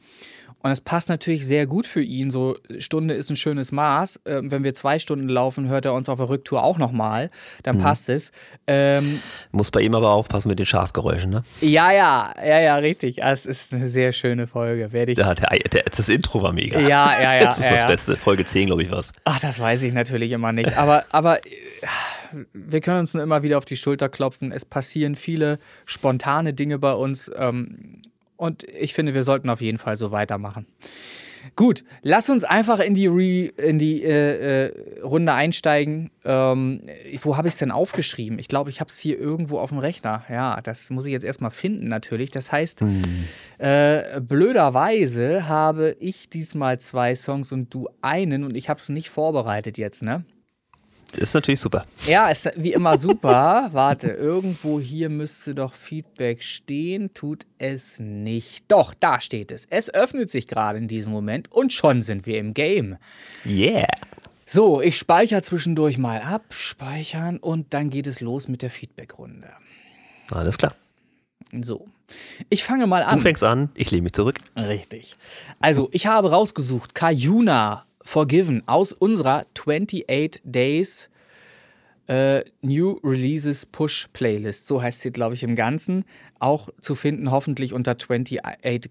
Und das passt natürlich sehr gut für ihn. So Stunde ist ein schönes Maß. Ähm, wenn wir zwei Stunden laufen, hört er uns auf der Rücktour auch nochmal. Dann passt es. Ähm,
Muss bei ihm aber aufpassen mit den Schafgeräuschen, ne?
ja, ja, ja, ja, richtig. Ah, Es ist eine sehr schöne Folge. Werde ich.
Der, der, der, das Intro war mega.
Ja, ja, ja,
Das ist
ja,
das
ja.
Beste. Folge 10, glaube ich, was.
Ach, das weiß ich natürlich immer nicht. Aber, aber äh, wir können uns nur immer wieder auf die Schulter klopfen. Es passieren viele spontane Dinge bei uns. Ähm, und ich finde, wir sollten auf jeden Fall so weitermachen. Gut, lass uns einfach in die, Re in die äh, äh, Runde einsteigen. Ähm, wo habe ich es denn aufgeschrieben? Ich glaube, ich habe es hier irgendwo auf dem Rechner. Ja, das muss ich jetzt erstmal finden natürlich. Das heißt, äh, blöderweise habe ich diesmal zwei Songs und du einen und ich habe es nicht vorbereitet jetzt, ne?
Ist natürlich super.
Ja, ist wie immer super. Warte, irgendwo hier müsste doch Feedback stehen. Tut es nicht. Doch, da steht es. Es öffnet sich gerade in diesem Moment und schon sind wir im Game.
Yeah.
So, ich speichere zwischendurch mal ab, speichern und dann geht es los mit der Feedbackrunde.
Alles klar.
So, ich fange mal
Du
an.
fängst an, ich lehne mich zurück.
Richtig. Also, ich habe rausgesucht Kayuna Forgiven aus unserer 28 Days äh, New Releases Push Playlist. So heißt sie, glaube ich, im Ganzen. Auch zu finden, hoffentlich unter 28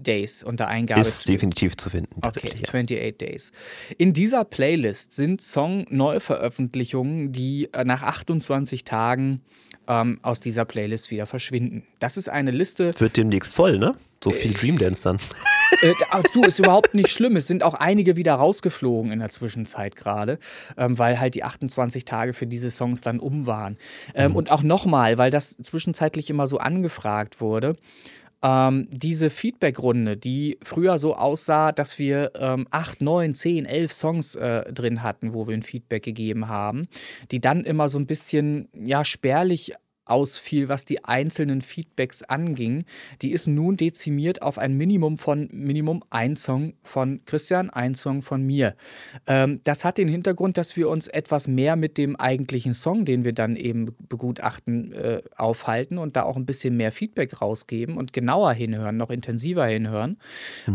Days, unter Eingabe.
Ist definitiv zu finden.
Okay,
Tatsächlich, ja.
28 Days. In dieser Playlist sind Song-Neuveröffentlichungen, die äh, nach 28 Tagen ähm, aus dieser Playlist wieder verschwinden. Das ist eine Liste,
Wird demnächst voll, ne? So viel Dream Dance dann.
Äh, ach, du, ist überhaupt nicht schlimm. Es sind auch einige wieder rausgeflogen in der Zwischenzeit gerade, ähm, weil halt die 28 Tage für diese Songs dann um waren. Ähm, Und auch nochmal, weil das zwischenzeitlich immer so angefragt wurde. Ähm, diese Feedback-Runde, die früher so aussah, dass wir ähm, 8, 9, 10, 11 Songs äh, drin hatten, wo wir ein Feedback gegeben haben, die dann immer so ein bisschen ja, spärlich ausfiel, was die einzelnen Feedbacks anging, die ist nun dezimiert auf ein Minimum von Minimum ein Song von Christian, ein Song von mir. Ähm, das hat den Hintergrund, dass wir uns etwas mehr mit dem eigentlichen Song, den wir dann eben begutachten, äh, aufhalten und da auch ein bisschen mehr Feedback rausgeben und genauer hinhören, noch intensiver hinhören.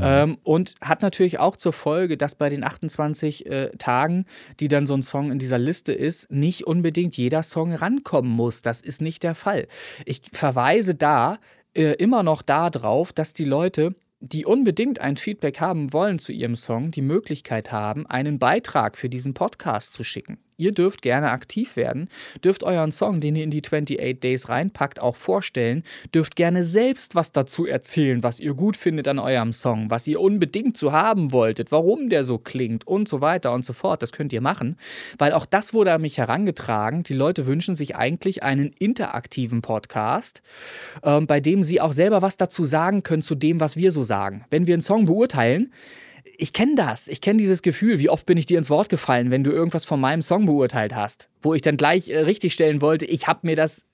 Ähm, und hat natürlich auch zur Folge, dass bei den 28 äh, Tagen, die dann so ein Song in dieser Liste ist, nicht unbedingt jeder Song rankommen muss. Das ist nicht der Fall. Ich verweise da äh, immer noch darauf, dass die Leute die unbedingt ein Feedback haben wollen zu ihrem Song, die Möglichkeit haben, einen Beitrag für diesen Podcast zu schicken. Ihr dürft gerne aktiv werden, dürft euren Song, den ihr in die 28 Days reinpackt, auch vorstellen, dürft gerne selbst was dazu erzählen, was ihr gut findet an eurem Song, was ihr unbedingt so haben wolltet, warum der so klingt und so weiter und so fort. Das könnt ihr machen, weil auch das wurde an mich herangetragen. Die Leute wünschen sich eigentlich einen interaktiven Podcast, ähm, bei dem sie auch selber was dazu sagen können zu dem, was wir so sagen. Wenn wir einen Song beurteilen, ich kenne das. Ich kenne dieses Gefühl. Wie oft bin ich dir ins Wort gefallen, wenn du irgendwas von meinem Song beurteilt hast, wo ich dann gleich äh, richtig stellen wollte, ich habe mir das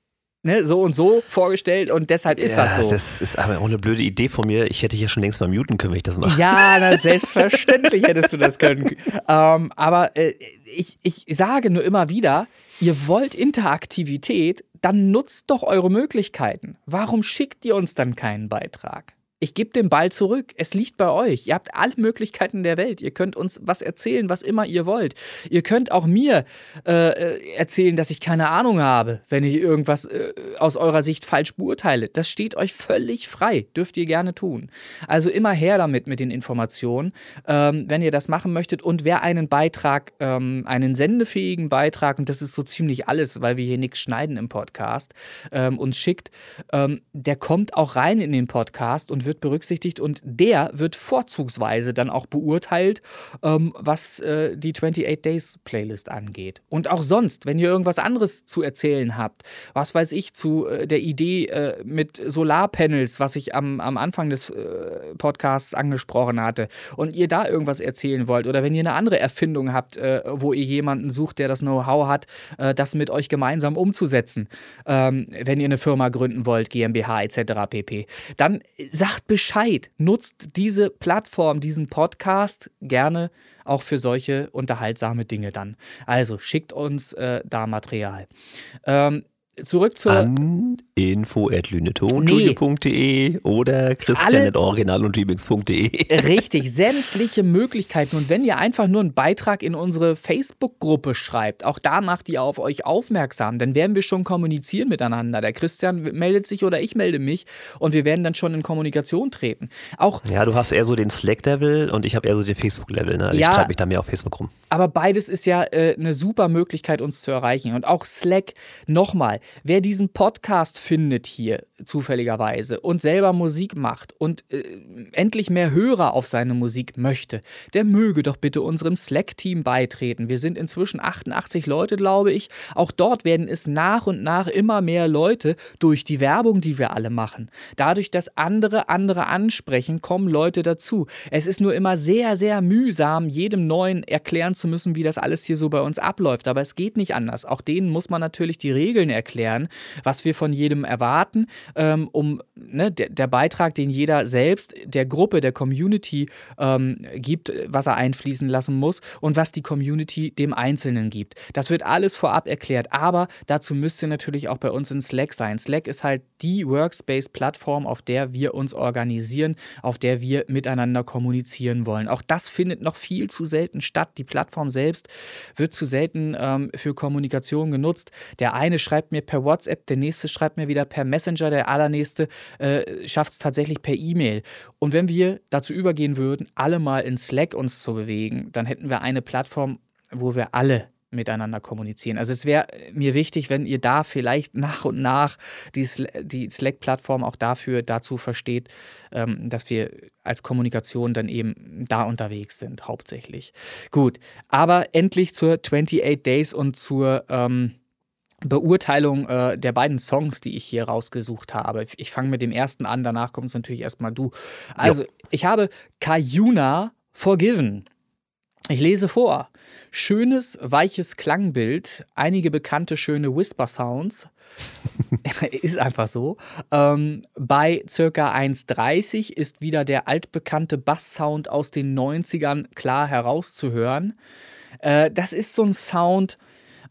ne, so und so vorgestellt und deshalb ist
ja,
das so.
Das ist aber auch eine blöde Idee von mir. Ich hätte hier schon längst mal muten können, wenn ich das mache.
Ja, na, selbstverständlich hättest du das können. Ähm, aber äh, ich, ich sage nur immer wieder, ihr wollt Interaktivität, dann nutzt doch eure Möglichkeiten. Warum schickt ihr uns dann keinen Beitrag? Ich gebe den Ball zurück. Es liegt bei euch. Ihr habt alle Möglichkeiten der Welt. Ihr könnt uns was erzählen, was immer ihr wollt. Ihr könnt auch mir äh, erzählen, dass ich keine Ahnung habe, wenn ich irgendwas äh, aus eurer Sicht falsch beurteile. Das steht euch völlig frei. Dürft ihr gerne tun. Also immer her damit mit den Informationen, ähm, wenn ihr das machen möchtet. Und wer einen Beitrag, ähm, einen sendefähigen Beitrag, und das ist so ziemlich alles, weil wir hier nichts schneiden im Podcast, ähm, uns schickt, ähm, der kommt auch rein in den Podcast und wird berücksichtigt und der wird vorzugsweise dann auch beurteilt, ähm, was äh, die 28 Days Playlist angeht. Und auch sonst, wenn ihr irgendwas anderes zu erzählen habt, was weiß ich, zu äh, der Idee äh, mit Solarpanels, was ich am, am Anfang des äh, Podcasts angesprochen hatte, und ihr da irgendwas erzählen wollt, oder wenn ihr eine andere Erfindung habt, äh, wo ihr jemanden sucht, der das Know-how hat, äh, das mit euch gemeinsam umzusetzen, ähm, wenn ihr eine Firma gründen wollt, GmbH etc. pp., dann sagt sagt Bescheid, nutzt diese Plattform, diesen Podcast gerne auch für solche unterhaltsame Dinge dann. Also schickt uns äh, da Material. Ähm, zurück zur.
An info.lünetonstudio.de nee. oder christian.original und
Richtig, sämtliche Möglichkeiten. Und wenn ihr einfach nur einen Beitrag in unsere Facebook-Gruppe schreibt, auch da macht ihr auf euch aufmerksam, dann werden wir schon kommunizieren miteinander. Der Christian meldet sich oder ich melde mich und wir werden dann schon in Kommunikation treten. Auch
ja, du hast eher so den Slack-Level und ich habe eher so den Facebook-Level. Ne? Ich ja, treibe mich da mehr auf Facebook rum.
Aber beides ist ja äh, eine super Möglichkeit, uns zu erreichen. Und auch Slack, nochmal, wer diesen Podcast findet hier zufälligerweise und selber Musik macht und äh, endlich mehr Hörer auf seine Musik möchte, der möge doch bitte unserem Slack-Team beitreten. Wir sind inzwischen 88 Leute, glaube ich. Auch dort werden es nach und nach immer mehr Leute durch die Werbung, die wir alle machen. Dadurch, dass andere andere ansprechen, kommen Leute dazu. Es ist nur immer sehr, sehr mühsam, jedem Neuen erklären zu müssen, wie das alles hier so bei uns abläuft. Aber es geht nicht anders. Auch denen muss man natürlich die Regeln erklären, was wir von jedem erwarten, ähm, um ne, der, der, Beitrag, den jeder selbst der Gruppe, der Community ähm, gibt, was er einfließen lassen muss und was die Community dem Einzelnen gibt. Das wird alles vorab erklärt, aber dazu müsst ihr natürlich auch bei uns in Slack sein. Slack ist halt die Workspace-Plattform, auf der wir uns organisieren, auf der wir miteinander kommunizieren wollen. Auch das findet noch viel zu selten statt. Die Plattform selbst wird zu selten ähm, für Kommunikation genutzt. Der eine schreibt mir per WhatsApp, der nächste schreibt mir wieder per Messenger, der allernächste äh, schafft es tatsächlich per E-Mail. Und wenn wir dazu übergehen würden, alle mal in Slack uns zu bewegen, dann hätten wir eine Plattform, wo wir alle miteinander kommunizieren. Also es wäre mir wichtig, wenn ihr da vielleicht nach und nach die, die Slack-Plattform auch dafür dazu versteht, ähm, dass wir als Kommunikation dann eben da unterwegs sind, hauptsächlich. Gut, aber endlich zur 28 Days und zur ähm, Beurteilung äh, der beiden Songs, die ich hier rausgesucht habe. Ich fange mit dem ersten an, danach kommt es natürlich erstmal du. Also, jo. ich habe Kayuna Forgiven. Ich lese vor. Schönes, weiches Klangbild, einige bekannte schöne Whisper-Sounds. ist einfach so. Ähm, bei circa 1,30 ist wieder der altbekannte Bass-Sound aus den 90ern klar herauszuhören. Äh, das ist so ein Sound,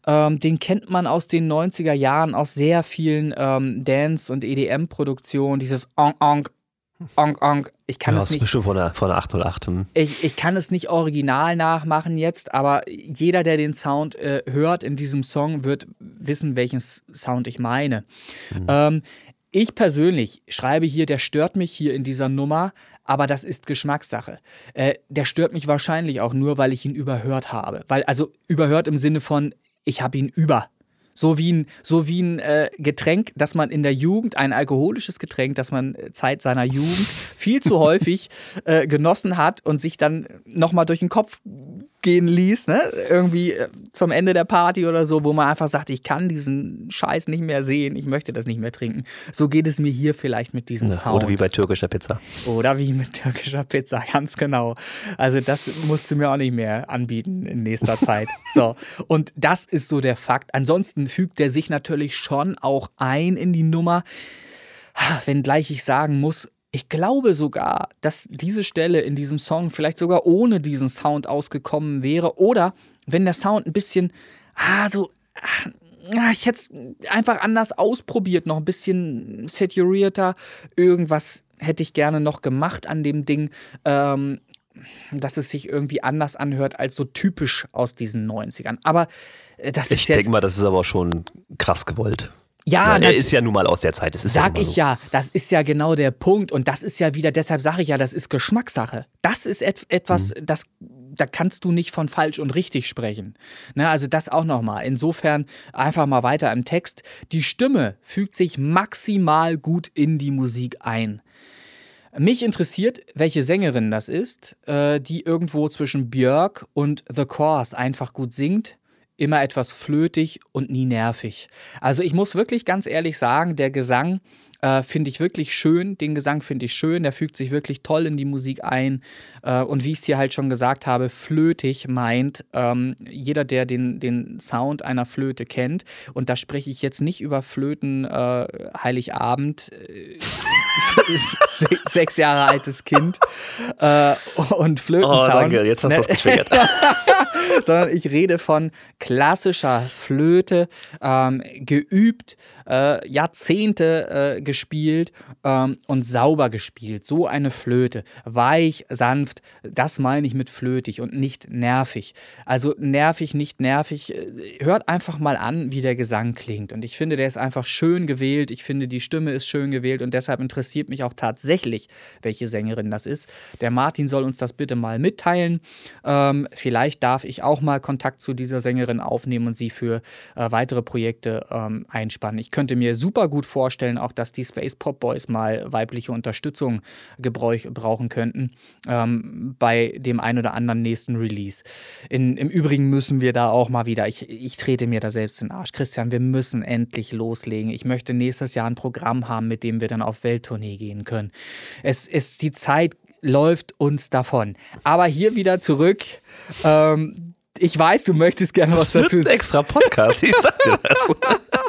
ähm, den kennt man aus den 90er Jahren aus sehr vielen ähm, Dance- und EDM-Produktionen. Dieses Onk, Onk, Onk, Onk. Ich kann ja, es nicht.
Schon von der, von der 808. Hm.
Ich, ich kann es nicht original nachmachen jetzt, aber jeder, der den Sound äh, hört in diesem Song, wird wissen, welchen Sound ich meine. Mhm. Ähm, ich persönlich schreibe hier, der stört mich hier in dieser Nummer, aber das ist Geschmackssache. Äh, der stört mich wahrscheinlich auch nur, weil ich ihn überhört habe. Weil, also überhört im Sinne von, ich habe ihn über. So wie ein, so wie ein äh, Getränk, das man in der Jugend, ein alkoholisches Getränk, das man äh, Zeit seiner Jugend viel zu häufig äh, genossen hat und sich dann nochmal durch den Kopf gehen ließ, ne? Irgendwie äh, zum Ende der Party oder so, wo man einfach sagt, ich kann diesen Scheiß nicht mehr sehen, ich möchte das nicht mehr trinken. So geht es mir hier vielleicht mit diesem ja, Sound.
Oder wie bei türkischer Pizza.
Oder wie mit türkischer Pizza, ganz genau. Also das musst du mir auch nicht mehr anbieten in nächster Zeit. So. Und das ist so der Fakt. Ansonsten fügt er sich natürlich schon auch ein in die Nummer. Wenngleich ich sagen muss, ich glaube sogar, dass diese Stelle in diesem Song vielleicht sogar ohne diesen Sound ausgekommen wäre. Oder wenn der Sound ein bisschen, ah, so, ah, ich hätte es einfach anders ausprobiert, noch ein bisschen saturierter, irgendwas hätte ich gerne noch gemacht an dem Ding. Ähm, dass es sich irgendwie anders anhört als so typisch aus diesen 90ern. Aber äh, das
ich
ist jetzt.
denke mal, das ist aber schon krass gewollt.
Ja,
ja er ist ja nun mal aus der Zeit. Das ist
sag
ja
ich ja, das ist ja genau der Punkt. Und das ist ja wieder, deshalb sage ich ja, das ist Geschmackssache. Das ist et etwas, mhm. das da kannst du nicht von falsch und richtig sprechen. Ne, also das auch nochmal. Insofern einfach mal weiter im Text. Die Stimme fügt sich maximal gut in die Musik ein. Mich interessiert, welche Sängerin das ist, äh, die irgendwo zwischen Björk und The Course einfach gut singt immer etwas flötig und nie nervig. Also ich muss wirklich ganz ehrlich sagen, der Gesang äh, finde ich wirklich schön. Den Gesang finde ich schön. Der fügt sich wirklich toll in die Musik ein. Äh, und wie ich es hier halt schon gesagt habe, flötig meint ähm, jeder, der den, den Sound einer Flöte kennt. Und da spreche ich jetzt nicht über Flöten äh, Heiligabend. Sechs Jahre altes Kind äh, und Flötensound.
Oh, danke, jetzt hast du es ne? getriggert.
Sondern ich rede von klassischer Flöte, ähm, geübt, äh, Jahrzehnte äh, gespielt ähm, und sauber gespielt. So eine Flöte. Weich, sanft, das meine ich mit flötig und nicht nervig. Also nervig, nicht nervig. Äh, hört einfach mal an, wie der Gesang klingt. Und ich finde, der ist einfach schön gewählt. Ich finde, die Stimme ist schön gewählt und deshalb interessiert mich auch tatsächlich, welche Sängerin das ist. Der Martin soll uns das bitte mal mitteilen. Ähm, vielleicht darf ich auch mal Kontakt zu dieser Sängerin aufnehmen und sie für äh, weitere Projekte ähm, einspannen. Ich könnte mir super gut vorstellen, auch dass die Space Pop Boys mal weibliche Unterstützung gebrauchen könnten ähm, bei dem ein oder anderen nächsten Release. In, Im Übrigen müssen wir da auch mal wieder, ich, ich trete mir da selbst in den Arsch. Christian, wir müssen endlich loslegen. Ich möchte nächstes Jahr ein Programm haben, mit dem wir dann auf Welttournee gehen können. Es ist die Zeit läuft uns davon. Aber hier wieder zurück. Ähm, ich weiß, du möchtest gerne was
das
dazu
sagen. extra Podcast, ich sag dir das.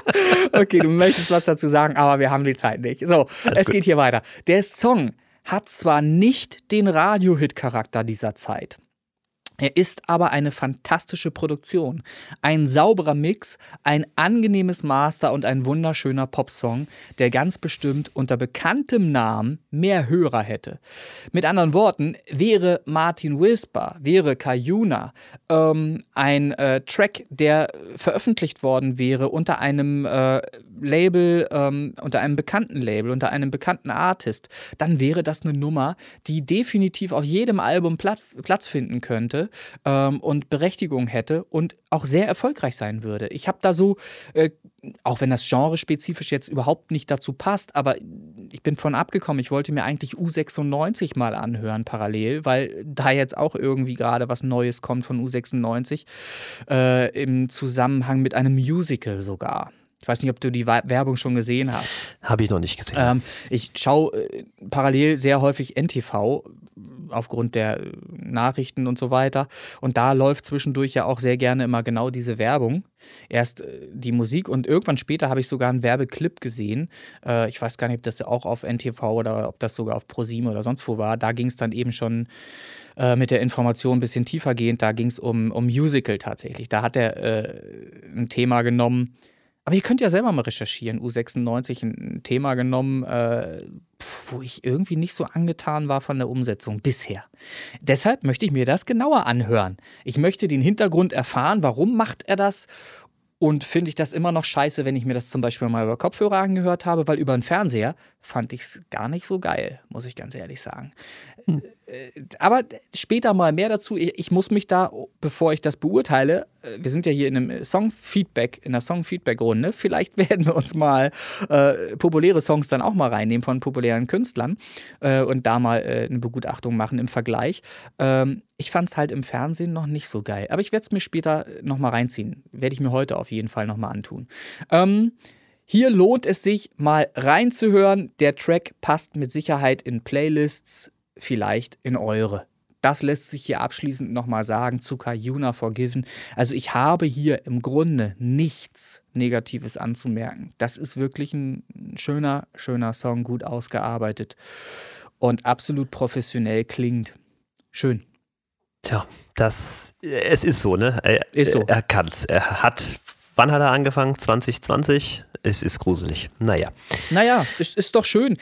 okay, du möchtest was dazu sagen, aber wir haben die Zeit nicht. So, Alles es gut. geht hier weiter. Der Song hat zwar nicht den Radio-Hit-Charakter dieser Zeit. Er ist aber eine fantastische Produktion. Ein sauberer Mix, ein angenehmes Master und ein wunderschöner Popsong, der ganz bestimmt unter bekanntem Namen mehr Hörer hätte. Mit anderen Worten, wäre Martin Whisper, wäre Kayuna ähm, ein äh, Track, der veröffentlicht worden wäre unter einem äh, Label, ähm, unter einem bekannten Label, unter einem bekannten Artist, dann wäre das eine Nummer, die definitiv auf jedem Album Platz finden könnte ähm, und Berechtigung hätte und auch sehr erfolgreich sein würde. Ich habe da so, äh, auch wenn das Genre spezifisch jetzt überhaupt nicht dazu passt, aber ich bin von abgekommen. Ich wollte mir eigentlich U96 mal anhören parallel, weil da jetzt auch irgendwie gerade was Neues kommt von U96 äh, im Zusammenhang mit einem Musical sogar. Ich weiß nicht, ob du die Werbung schon gesehen hast.
Habe ich noch nicht gesehen.
Ähm, ich schaue äh, parallel sehr häufig NTV aufgrund der äh, Nachrichten und so weiter. Und da läuft zwischendurch ja auch sehr gerne immer genau diese Werbung. Erst äh, die Musik und irgendwann später habe ich sogar einen Werbeclip gesehen. Äh, ich weiß gar nicht, ob das auch auf NTV oder ob das sogar auf ProSieben oder sonst wo war. Da ging es dann eben schon mit der Information ein bisschen tiefer gehend. Da ging es um, um Musical tatsächlich. Da hat er äh, ein Thema genommen aber ihr könnt ja selber mal recherchieren. U96 ein Thema genommen, äh, wo ich irgendwie nicht so angetan war von der Umsetzung bisher. Deshalb möchte ich mir das genauer anhören. Ich möchte den Hintergrund erfahren, warum macht er das und finde ich das immer noch scheiße, wenn ich mir das zum Beispiel mal über Kopfhörer angehört habe, weil über den Fernseher fand ich es gar nicht so geil, muss ich ganz ehrlich sagen. Hm. Äh, aber später mal mehr dazu. Ich muss mich da, bevor ich das beurteile, äh, wir sind ja hier in einem Song-Feedback, in einer Song-Feedback-Runde. Vielleicht werden wir uns mal äh, populäre Songs dann auch mal reinnehmen von populären Künstlern äh, und da mal äh, eine Begutachtung machen im Vergleich. Ähm, ich fand es halt im Fernsehen noch nicht so geil. Aber ich werde es mir später nochmal reinziehen. Werde ich mir heute auf jeden Fall nochmal antun. Ähm, hier lohnt es sich mal reinzuhören. Der Track passt mit Sicherheit in Playlists vielleicht in eure. Das lässt sich hier abschließend nochmal sagen zu Kayuna Forgiven. Also ich habe hier im Grunde nichts Negatives anzumerken. Das ist wirklich ein schöner, schöner Song, gut ausgearbeitet und absolut professionell klingt. Schön.
Tja, das, es ist so, ne? Er,
ist so.
Er kann's. Er hat Wann hat er angefangen? 2020? Es ist gruselig. Naja.
Naja, es ist doch schön.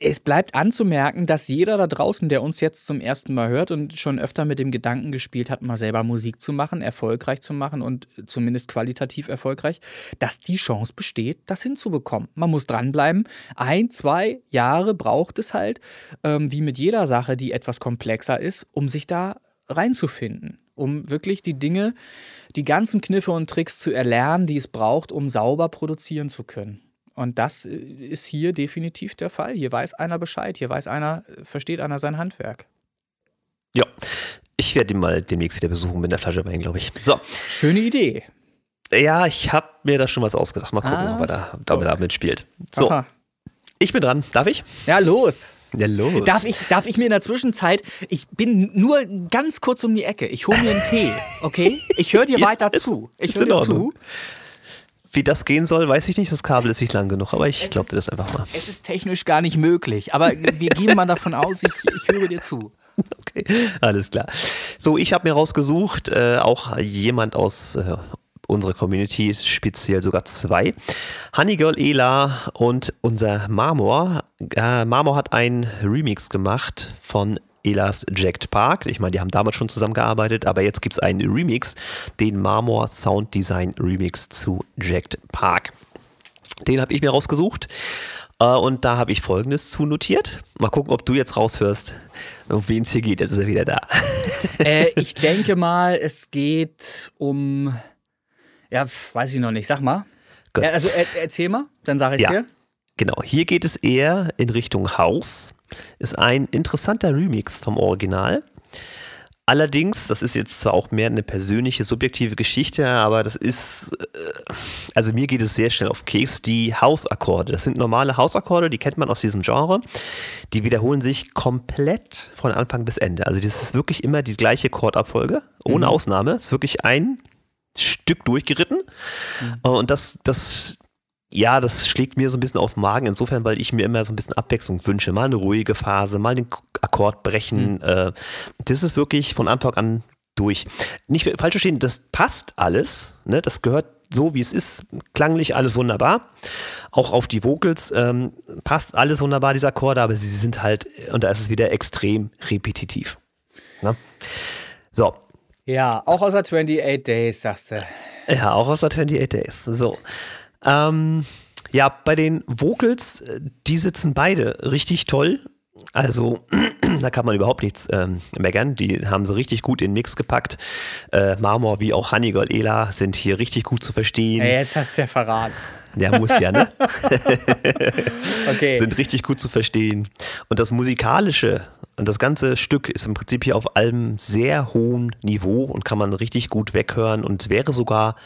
Es bleibt anzumerken, dass jeder da draußen, der uns jetzt zum ersten Mal hört und schon öfter mit dem Gedanken gespielt hat, mal selber Musik zu machen, erfolgreich zu machen und zumindest qualitativ erfolgreich, dass die Chance besteht, das hinzubekommen. Man muss dranbleiben. Ein, zwei Jahre braucht es halt, ähm, wie mit jeder Sache, die etwas komplexer ist, um sich da reinzufinden um wirklich die Dinge, die ganzen Kniffe und Tricks zu erlernen, die es braucht, um sauber produzieren zu können. Und das äh, ist hier definitiv der Fall. Hier weiß einer Bescheid, hier weiß einer, äh, versteht einer sein Handwerk.
Ja, ich werde ihn mal demnächst wieder besuchen mit der Flasche Wein, glaube ich. So.
Schöne Idee.
Ja, ich habe mir da schon was ausgedacht. Mal gucken, ah, ob er da, damit oh. mitspielt. So. Aha. Ich bin dran. Darf ich?
Ja, los.
Ja, los.
Darf ich, darf ich mir in der Zwischenzeit, ich bin nur ganz kurz um die Ecke, ich hole mir einen Tee, okay? Ich höre dir ja, weiter ist, zu. Ich höre dir zu.
Wie das gehen soll, weiß ich nicht. Das Kabel ist nicht lang genug, aber ich glaube dir das einfach mal.
Es ist technisch gar nicht möglich, aber wir gehen mal davon aus, ich, ich höre dir zu.
Okay, alles klar. So, ich habe mir rausgesucht, äh, auch jemand aus äh, unsere Community, speziell sogar zwei. Honeygirl Ela und unser Marmor. Äh, Marmor hat einen Remix gemacht von Elas Jacked Park. Ich meine, die haben damals schon zusammengearbeitet, aber jetzt gibt es einen Remix, den Marmor Sound Design Remix zu Jacked Park. Den habe ich mir rausgesucht. Äh, und da habe ich folgendes zu notiert. Mal gucken, ob du jetzt raushörst, um wen es hier geht. Jetzt ist er wieder da.
Äh, ich denke mal, es geht um ja, weiß ich noch nicht. Sag mal. Ja, also er, erzähl mal, dann sage ich ja, dir.
Genau, hier geht es eher in Richtung Haus. Ist ein interessanter Remix vom Original. Allerdings, das ist jetzt zwar auch mehr eine persönliche, subjektive Geschichte, aber das ist, äh, also mir geht es sehr schnell auf Keks, die Hausakkorde. Das sind normale Hausakkorde, die kennt man aus diesem Genre. Die wiederholen sich komplett von Anfang bis Ende. Also das ist wirklich immer die gleiche Chordabfolge, ohne mhm. Ausnahme. Es ist wirklich ein Stück durchgeritten. Mhm. Und das, das, ja, das schlägt mir so ein bisschen auf den Magen, insofern, weil ich mir immer so ein bisschen Abwechslung wünsche. Mal eine ruhige Phase, mal den Akkord brechen. Mhm. Äh, das ist wirklich von Anfang an durch. Nicht falsch verstehen, das passt alles. Ne? Das gehört so, wie es ist. Klanglich alles wunderbar. Auch auf die Vocals ähm, passt alles wunderbar, diese Akkorde, aber sie sind halt, und da ist es wieder extrem repetitiv. Ne? So,
ja, auch außer 28 Days, sagst du.
Ja, auch außer 28 Days. So. Ähm, ja, bei den Vocals, die sitzen beide richtig toll. Also, da kann man überhaupt nichts ähm, meckern. Die haben sie richtig gut in den Mix gepackt. Äh, Marmor wie auch Honeygirl Ela sind hier richtig gut zu verstehen.
Hey, jetzt hast du ja verraten.
Der muss ja, ne?
okay.
Sind richtig gut zu verstehen. Und das Musikalische und das ganze Stück ist im Prinzip hier auf einem sehr hohen Niveau und kann man richtig gut weghören und wäre sogar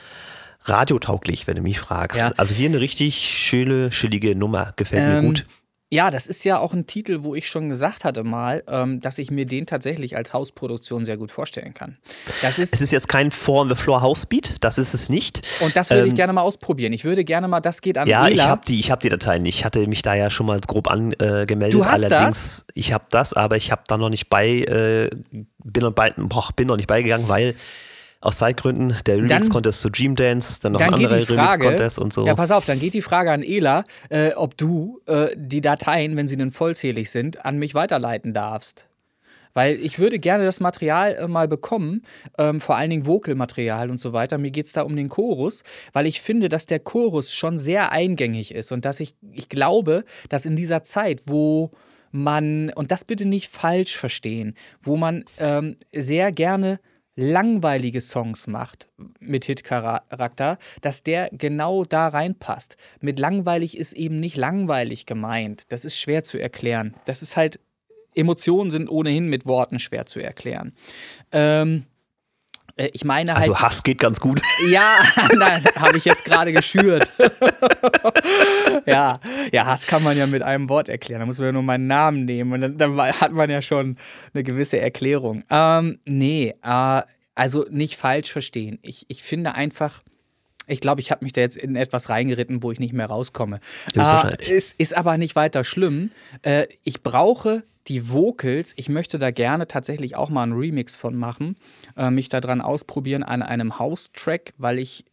radiotauglich, wenn du mich fragst. Ja. Also hier eine richtig schöne, chillige Nummer. Gefällt ähm, mir gut.
Ja, das ist ja auch ein Titel, wo ich schon gesagt hatte mal, ähm, dass ich mir den tatsächlich als Hausproduktion sehr gut vorstellen kann.
Das ist, es ist jetzt kein Four-on-the-Floor Housebeat, das ist es nicht.
Und das würde ähm, ich gerne mal ausprobieren. Ich würde gerne mal, das geht an
Ja,
Ela.
ich habe die, hab die Dateien. Ich hatte mich da ja schon mal grob angemeldet.
du hast
Allerdings,
das?
ich habe das, aber ich habe da noch nicht bei, äh, bin, noch bei boah, bin noch nicht beigegangen, weil aus Zeitgründen der Remix-Contest zu Dream Dance, dann noch dann ein anderer Remix-Contest und so.
Ja, pass auf, dann geht die Frage an Ela, äh, ob du äh, die Dateien, wenn sie denn vollzählig sind, an mich weiterleiten darfst. Weil ich würde gerne das Material äh, mal bekommen, ähm, vor allen Dingen Vocal-Material und so weiter. Mir geht es da um den Chorus, weil ich finde, dass der Chorus schon sehr eingängig ist und dass ich, ich glaube, dass in dieser Zeit, wo man, und das bitte nicht falsch verstehen, wo man ähm, sehr gerne langweilige Songs macht mit Hit-Charakter, dass der genau da reinpasst. Mit langweilig ist eben nicht langweilig gemeint. Das ist schwer zu erklären. Das ist halt, Emotionen sind ohnehin mit Worten schwer zu erklären. Ähm, äh, ich meine
halt. Also Hass geht ganz gut.
Ja, habe ich jetzt gerade geschürt. ja, ja, Hass kann man ja mit einem Wort erklären. Da muss man ja nur meinen Namen nehmen und dann, dann hat man ja schon eine gewisse Erklärung. Ähm, nee, äh, also nicht falsch verstehen. Ich, ich finde einfach, ich glaube, ich habe mich da jetzt in etwas reingeritten, wo ich nicht mehr rauskomme. Äh, ist, ist aber nicht weiter schlimm. Äh, ich brauche die Vocals. Ich möchte da gerne tatsächlich auch mal einen Remix von machen, äh, mich daran ausprobieren an einem House-Track, weil ich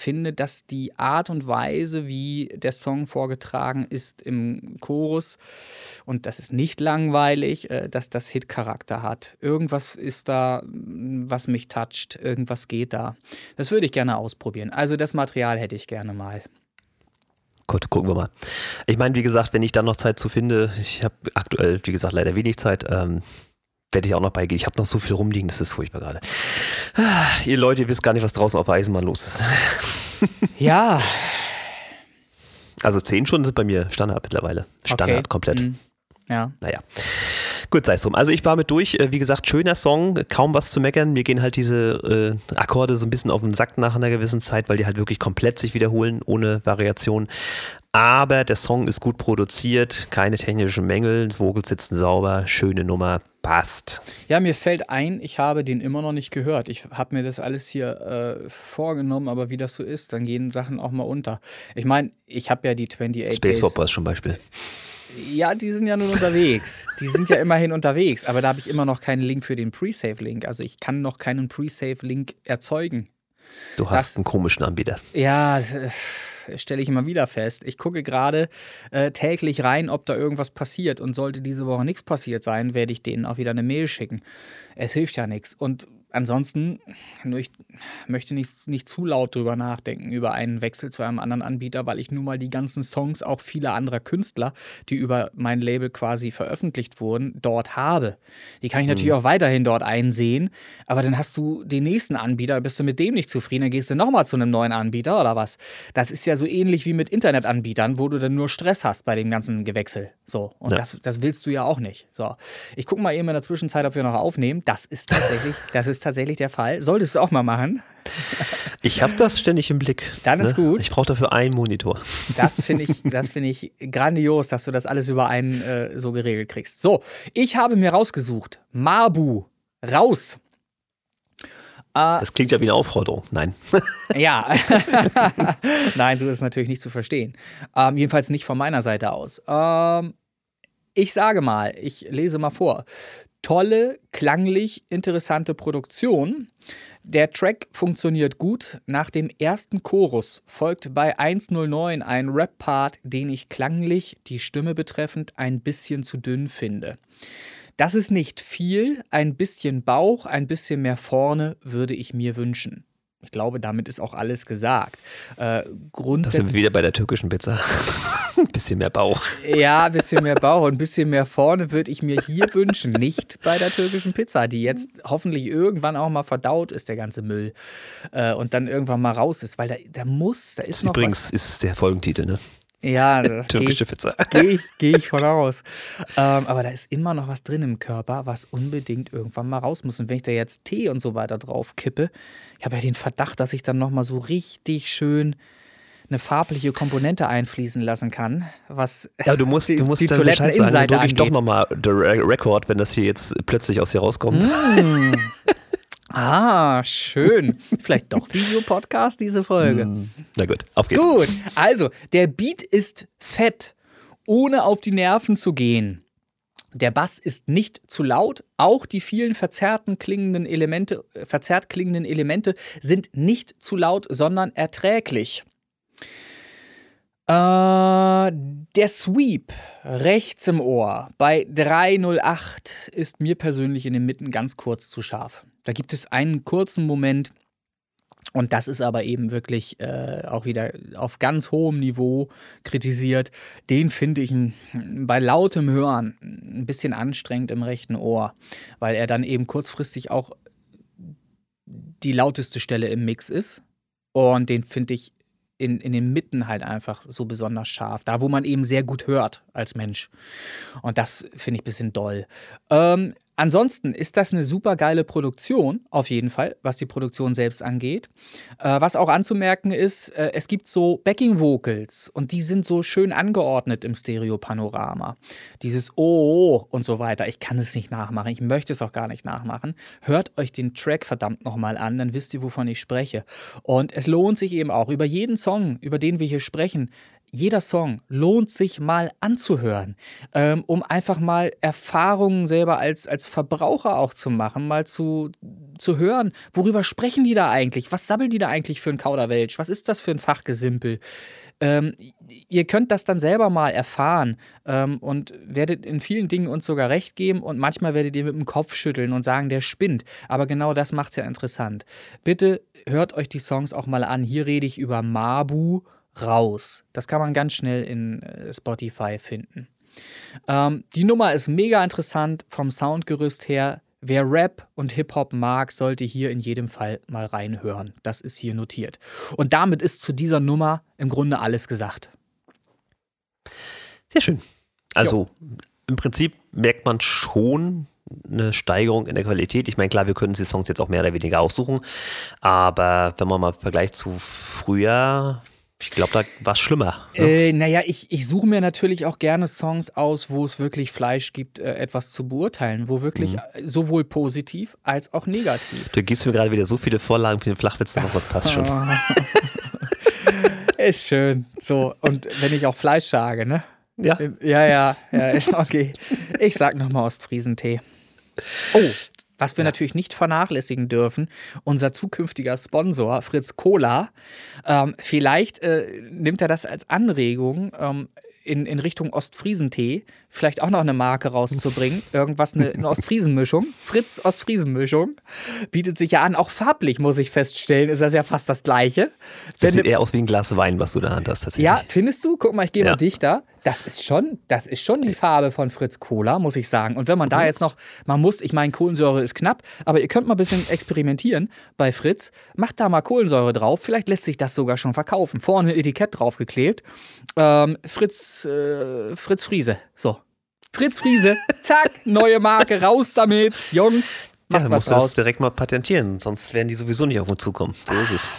finde, dass die Art und Weise, wie der Song vorgetragen ist im Chorus, und das ist nicht langweilig, äh, dass das Hit-Charakter hat. Irgendwas ist da, was mich toucht, irgendwas geht da. Das würde ich gerne ausprobieren. Also das Material hätte ich gerne mal.
Gut, gucken wir mal. Ich meine, wie gesagt, wenn ich dann noch Zeit zu finde, ich habe aktuell, wie gesagt, leider wenig Zeit, ähm, werde ich auch noch beigehen. Ich habe noch so viel rumliegen, das ist furchtbar gerade. Ah, ihr Leute, ihr wisst gar nicht, was draußen auf der Eisenbahn los ist.
ja.
Also zehn Stunden sind bei mir Standard mittlerweile. Standard okay. komplett. Mhm.
Ja.
Naja. Gut, sei es drum. Also ich war mit durch. Äh, wie gesagt, schöner Song, kaum was zu meckern. Mir gehen halt diese äh, Akkorde so ein bisschen auf den Sack nach einer gewissen Zeit, weil die halt wirklich komplett sich wiederholen, ohne Variation. Aber der Song ist gut produziert, keine technischen Mängel, Vogel sitzen sauber, schöne Nummer, passt.
Ja, mir fällt ein, ich habe den immer noch nicht gehört. Ich habe mir das alles hier äh, vorgenommen, aber wie das so ist, dann gehen Sachen auch mal unter. Ich meine, ich habe ja die 28
Space Days. Space zum Beispiel.
Ja, die sind ja nun unterwegs. Die sind ja immerhin unterwegs, aber da habe ich immer noch keinen Link für den Pre-Save-Link. Also ich kann noch keinen Pre-Save-Link erzeugen.
Du hast das, einen komischen Anbieter.
Ja, äh, stelle ich immer wieder fest. Ich gucke gerade äh, täglich rein, ob da irgendwas passiert. Und sollte diese Woche nichts passiert sein, werde ich denen auch wieder eine Mail schicken. Es hilft ja nichts. Und ansonsten, nur ich möchte nicht, nicht zu laut drüber nachdenken, über einen Wechsel zu einem anderen Anbieter, weil ich nun mal die ganzen Songs auch vieler anderer Künstler, die über mein Label quasi veröffentlicht wurden, dort habe. Die kann ich mhm. natürlich auch weiterhin dort einsehen, aber dann hast du den nächsten Anbieter, bist du mit dem nicht zufrieden, dann gehst du nochmal zu einem neuen Anbieter oder was. Das ist ja so ähnlich wie mit Internetanbietern, wo du dann nur Stress hast bei dem ganzen Gewechsel. So, und ja. das, das willst du ja auch nicht. So, ich gucke mal eben in der Zwischenzeit, ob wir noch aufnehmen. Das ist tatsächlich, das ist ist tatsächlich der Fall. Solltest du auch mal machen.
Ich habe das ständig im Blick.
Dann ist ne? gut.
Ich brauche dafür einen Monitor.
Das finde ich, find ich grandios, dass du das alles über einen äh, so geregelt kriegst. So, ich habe mir rausgesucht. Marbu, raus.
Äh, das klingt ja wie eine Aufforderung. Nein.
Ja. Nein, so ist es natürlich nicht zu verstehen. Ähm, jedenfalls nicht von meiner Seite aus. Ähm, ich sage mal, ich lese mal vor tolle, klanglich interessante Produktion. Der Track funktioniert gut. Nach dem ersten Chorus folgt bei 109 ein Rap-Part, den ich klanglich, die Stimme betreffend, ein bisschen zu dünn finde. Das ist nicht viel, ein bisschen Bauch, ein bisschen mehr vorne würde ich mir wünschen. Ich glaube, damit ist auch alles gesagt. Äh,
grundsätzlich. Das sind wir wieder bei der türkischen Pizza. ein bisschen mehr Bauch.
Ja, ein bisschen mehr Bauch und ein bisschen mehr vorne würde ich mir hier wünschen. Nicht bei der türkischen Pizza, die jetzt hoffentlich irgendwann auch mal verdaut ist, der ganze Müll. Äh, und dann irgendwann mal raus ist, weil da, da muss, da ist das noch
Übrigens was. ist der Folgentitel, ne?
Ja,
türkische geh, Pizza.
Gehe ich, geh ich von aus. Ähm, aber da ist immer noch was drin im Körper, was unbedingt irgendwann mal raus muss. Und wenn ich da jetzt Tee und so weiter drauf kippe, ich habe ja den Verdacht, dass ich dann nochmal so richtig schön eine farbliche Komponente einfließen lassen kann, was
ja, du musst,
die,
du musst
die Toiletteninseite
drücke ich doch nochmal der Rekord, wenn das hier jetzt plötzlich aus dir rauskommt. Mm.
Ah, schön. Vielleicht doch Videopodcast, diese Folge.
Hm. Na gut, auf geht's.
Gut, also der Beat ist fett, ohne auf die Nerven zu gehen. Der Bass ist nicht zu laut, auch die vielen verzerrten klingenden Elemente, verzerrt klingenden Elemente sind nicht zu laut, sondern erträglich. Äh, der Sweep rechts im Ohr bei 308 ist mir persönlich in den Mitten ganz kurz zu scharf. Da gibt es einen kurzen Moment, und das ist aber eben wirklich äh, auch wieder auf ganz hohem Niveau kritisiert. Den finde ich bei lautem Hören ein bisschen anstrengend im rechten Ohr, weil er dann eben kurzfristig auch die lauteste Stelle im Mix ist. Und den finde ich in, in den Mitten halt einfach so besonders scharf. Da, wo man eben sehr gut hört als Mensch. Und das finde ich ein bisschen doll. Ähm, Ansonsten ist das eine super geile Produktion, auf jeden Fall, was die Produktion selbst angeht. Äh, was auch anzumerken ist, äh, es gibt so Backing Vocals und die sind so schön angeordnet im Stereo-Panorama. Dieses Oh, oh und so weiter. Ich kann es nicht nachmachen, ich möchte es auch gar nicht nachmachen. Hört euch den Track verdammt nochmal an, dann wisst ihr, wovon ich spreche. Und es lohnt sich eben auch, über jeden Song, über den wir hier sprechen, jeder Song lohnt sich mal anzuhören, ähm, um einfach mal Erfahrungen selber als, als Verbraucher auch zu machen, mal zu, zu hören, worüber sprechen die da eigentlich? Was sabbeln die da eigentlich für ein Kauderwelsch? Was ist das für ein Fachgesimpel? Ähm, ihr könnt das dann selber mal erfahren ähm, und werdet in vielen Dingen uns sogar recht geben und manchmal werdet ihr mit dem Kopf schütteln und sagen, der spinnt. Aber genau das macht es ja interessant. Bitte hört euch die Songs auch mal an. Hier rede ich über Mabu raus. Das kann man ganz schnell in äh, Spotify finden. Ähm, die Nummer ist mega interessant vom Soundgerüst her. Wer Rap und Hip-Hop mag, sollte hier in jedem Fall mal reinhören. Das ist hier notiert. Und damit ist zu dieser Nummer im Grunde alles gesagt.
Sehr schön. Also jo. im Prinzip merkt man schon eine Steigerung in der Qualität. Ich meine, klar, wir können die Songs jetzt auch mehr oder weniger aussuchen, aber wenn man mal vergleicht zu früher, ich glaube, da war es schlimmer.
Ne? Äh, naja, ich, ich suche mir natürlich auch gerne Songs aus, wo es wirklich Fleisch gibt, äh, etwas zu beurteilen, wo wirklich mhm. sowohl positiv als auch negativ.
Du gibst mir gerade wieder so viele Vorlagen für den Flachwitz, noch was passt schon.
Ist schön. So, und wenn ich auch Fleisch sage, ne?
Ja.
Ja, ja, ja, okay. Ich sag nochmal Ostfriesentee. Oh, was wir ja. natürlich nicht vernachlässigen dürfen, unser zukünftiger Sponsor Fritz Cola, ähm, vielleicht äh, nimmt er das als Anregung, ähm, in, in Richtung Ostfriesentee vielleicht auch noch eine Marke rauszubringen. Irgendwas, eine, eine Ostfriesenmischung. Fritz Ostfriesenmischung. Bietet sich ja an. Auch farblich, muss ich feststellen, ist das ja fast das Gleiche.
Das Wenn, sieht eher aus wie ein Glas Wein, was du da hast. Tatsächlich.
Ja, findest du? Guck mal, ich gehe ja. mal dichter. Das ist schon, das ist schon die Farbe von Fritz Cola, muss ich sagen. Und wenn man da mhm. jetzt noch, man muss, ich meine, Kohlensäure ist knapp, aber ihr könnt mal ein bisschen experimentieren bei Fritz. Macht da mal Kohlensäure drauf. Vielleicht lässt sich das sogar schon verkaufen. Vorne ein Etikett draufgeklebt. Ähm, Fritz, äh, Fritz Friese. So. Fritz Friese, zack, neue Marke, raus damit, Jungs.
Macht ja, dann musst du das direkt mal patentieren, sonst werden die sowieso nicht auf uns zukommen. So ist es.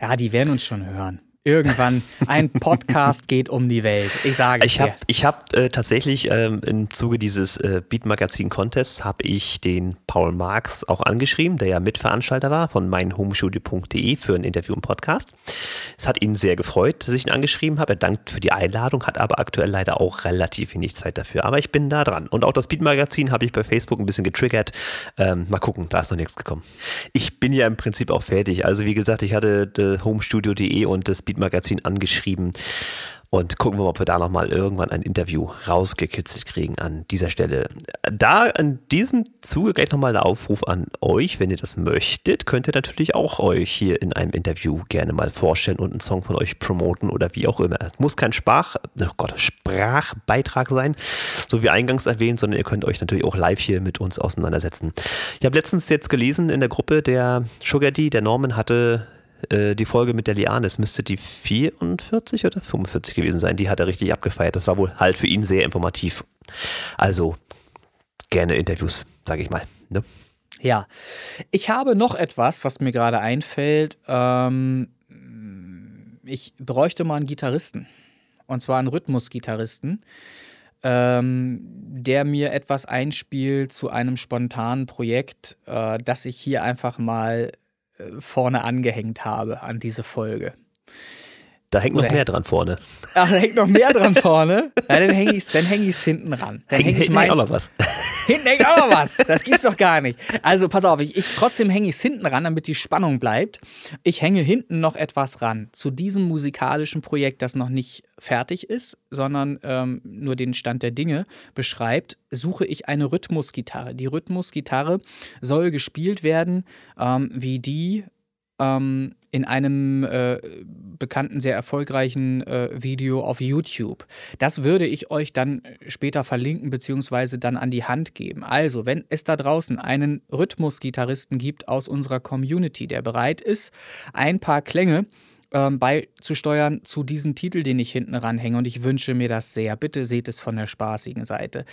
Ja, die werden uns schon hören irgendwann ein Podcast geht um die Welt. Ich sage
ich habe ich hab äh, tatsächlich ähm, im Zuge dieses äh, Beat Magazin Contests habe ich den Paul Marx auch angeschrieben, der ja Mitveranstalter war von meinhomestudio.de für ein Interview im Podcast. Es hat ihn sehr gefreut, dass ich ihn angeschrieben habe. Er dankt für die Einladung, hat aber aktuell leider auch relativ wenig Zeit dafür. Aber ich bin da dran. Und auch das Beat Magazin habe ich bei Facebook ein bisschen getriggert. Ähm, mal gucken, da ist noch nichts gekommen. Ich bin ja im Prinzip auch fertig. Also wie gesagt, ich hatte homestudio.de und das Beat Magazin angeschrieben und gucken wir mal, ob wir da nochmal irgendwann ein Interview rausgekitzelt kriegen an dieser Stelle. Da in diesem Zuge gleich nochmal der Aufruf an euch, wenn ihr das möchtet, könnt ihr natürlich auch euch hier in einem Interview gerne mal vorstellen und einen Song von euch promoten oder wie auch immer. Es muss kein Sprach, oh Gott, Sprachbeitrag sein, so wie eingangs erwähnt, sondern ihr könnt euch natürlich auch live hier mit uns auseinandersetzen. Ich habe letztens jetzt gelesen in der Gruppe, der Sugar D, der Norman hatte äh, die Folge mit der Liane, es müsste die 44 oder 45 gewesen sein, die hat er richtig abgefeiert. Das war wohl halt für ihn sehr informativ. Also gerne Interviews, sage ich mal. Ne?
Ja, ich habe noch etwas, was mir gerade einfällt. Ähm, ich bräuchte mal einen Gitarristen. Und zwar einen Rhythmusgitarristen, ähm, der mir etwas einspielt zu einem spontanen Projekt, äh, das ich hier einfach mal vorne angehängt habe an diese Folge.
Da hängt noch mehr dran vorne.
Ach, da hängt noch mehr dran vorne? Ja, dann hänge ich es häng hinten ran. Dann
häng, häng ich
meins,
auch noch was.
Hinten hängt auch noch was. Das gibt's doch gar nicht. Also pass auf, ich, ich trotzdem hänge ich es hinten ran, damit die Spannung bleibt. Ich hänge hinten noch etwas ran zu diesem musikalischen Projekt, das noch nicht fertig ist, sondern ähm, nur den Stand der Dinge beschreibt, suche ich eine Rhythmusgitarre. Die Rhythmusgitarre soll gespielt werden, ähm, wie die ähm, in einem äh, bekannten, sehr erfolgreichen äh, Video auf YouTube. Das würde ich euch dann später verlinken beziehungsweise dann an die Hand geben. Also, wenn es da draußen einen Rhythmusgitarristen gibt aus unserer Community, der bereit ist, ein paar Klänge ähm, beizusteuern zu diesem Titel, den ich hinten ranhänge. Und ich wünsche mir das sehr. Bitte seht es von der spaßigen Seite.